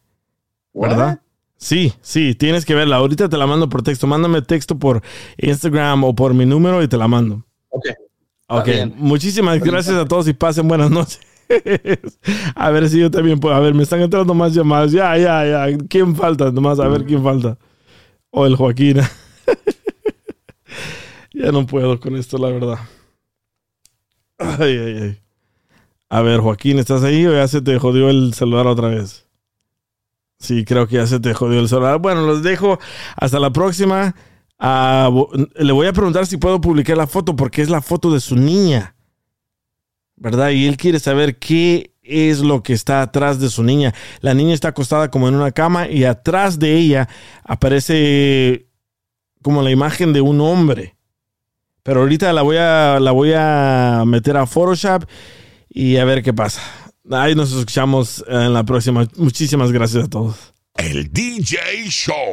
Speaker 3: ¿Verdad? Sí, sí, tienes que verla. Ahorita te la mando por texto. Mándame texto por Instagram o por mi número y te la mando.
Speaker 15: Ok.
Speaker 3: Ok, muchísimas gracias a todos y pasen buenas noches. a ver si yo también puedo. A ver, me están entrando más llamadas. Ya, ya, ya. ¿Quién falta? Nomás a ver quién falta. O el Joaquín. ya no puedo con esto, la verdad. Ay, ay, ay. A ver, Joaquín, ¿estás ahí o ya se te jodió el celular otra vez? Sí, creo que ya se te jodió el celular. Bueno, los dejo. Hasta la próxima. Le voy a preguntar si puedo publicar la foto porque es la foto de su niña. ¿Verdad? Y él quiere saber qué es lo que está atrás de su niña. La niña está acostada como en una cama y atrás de ella aparece como la imagen de un hombre. Pero ahorita la voy a, la voy a meter a Photoshop y a ver qué pasa. Ahí nos escuchamos en la próxima. Muchísimas gracias a todos.
Speaker 1: El DJ Show.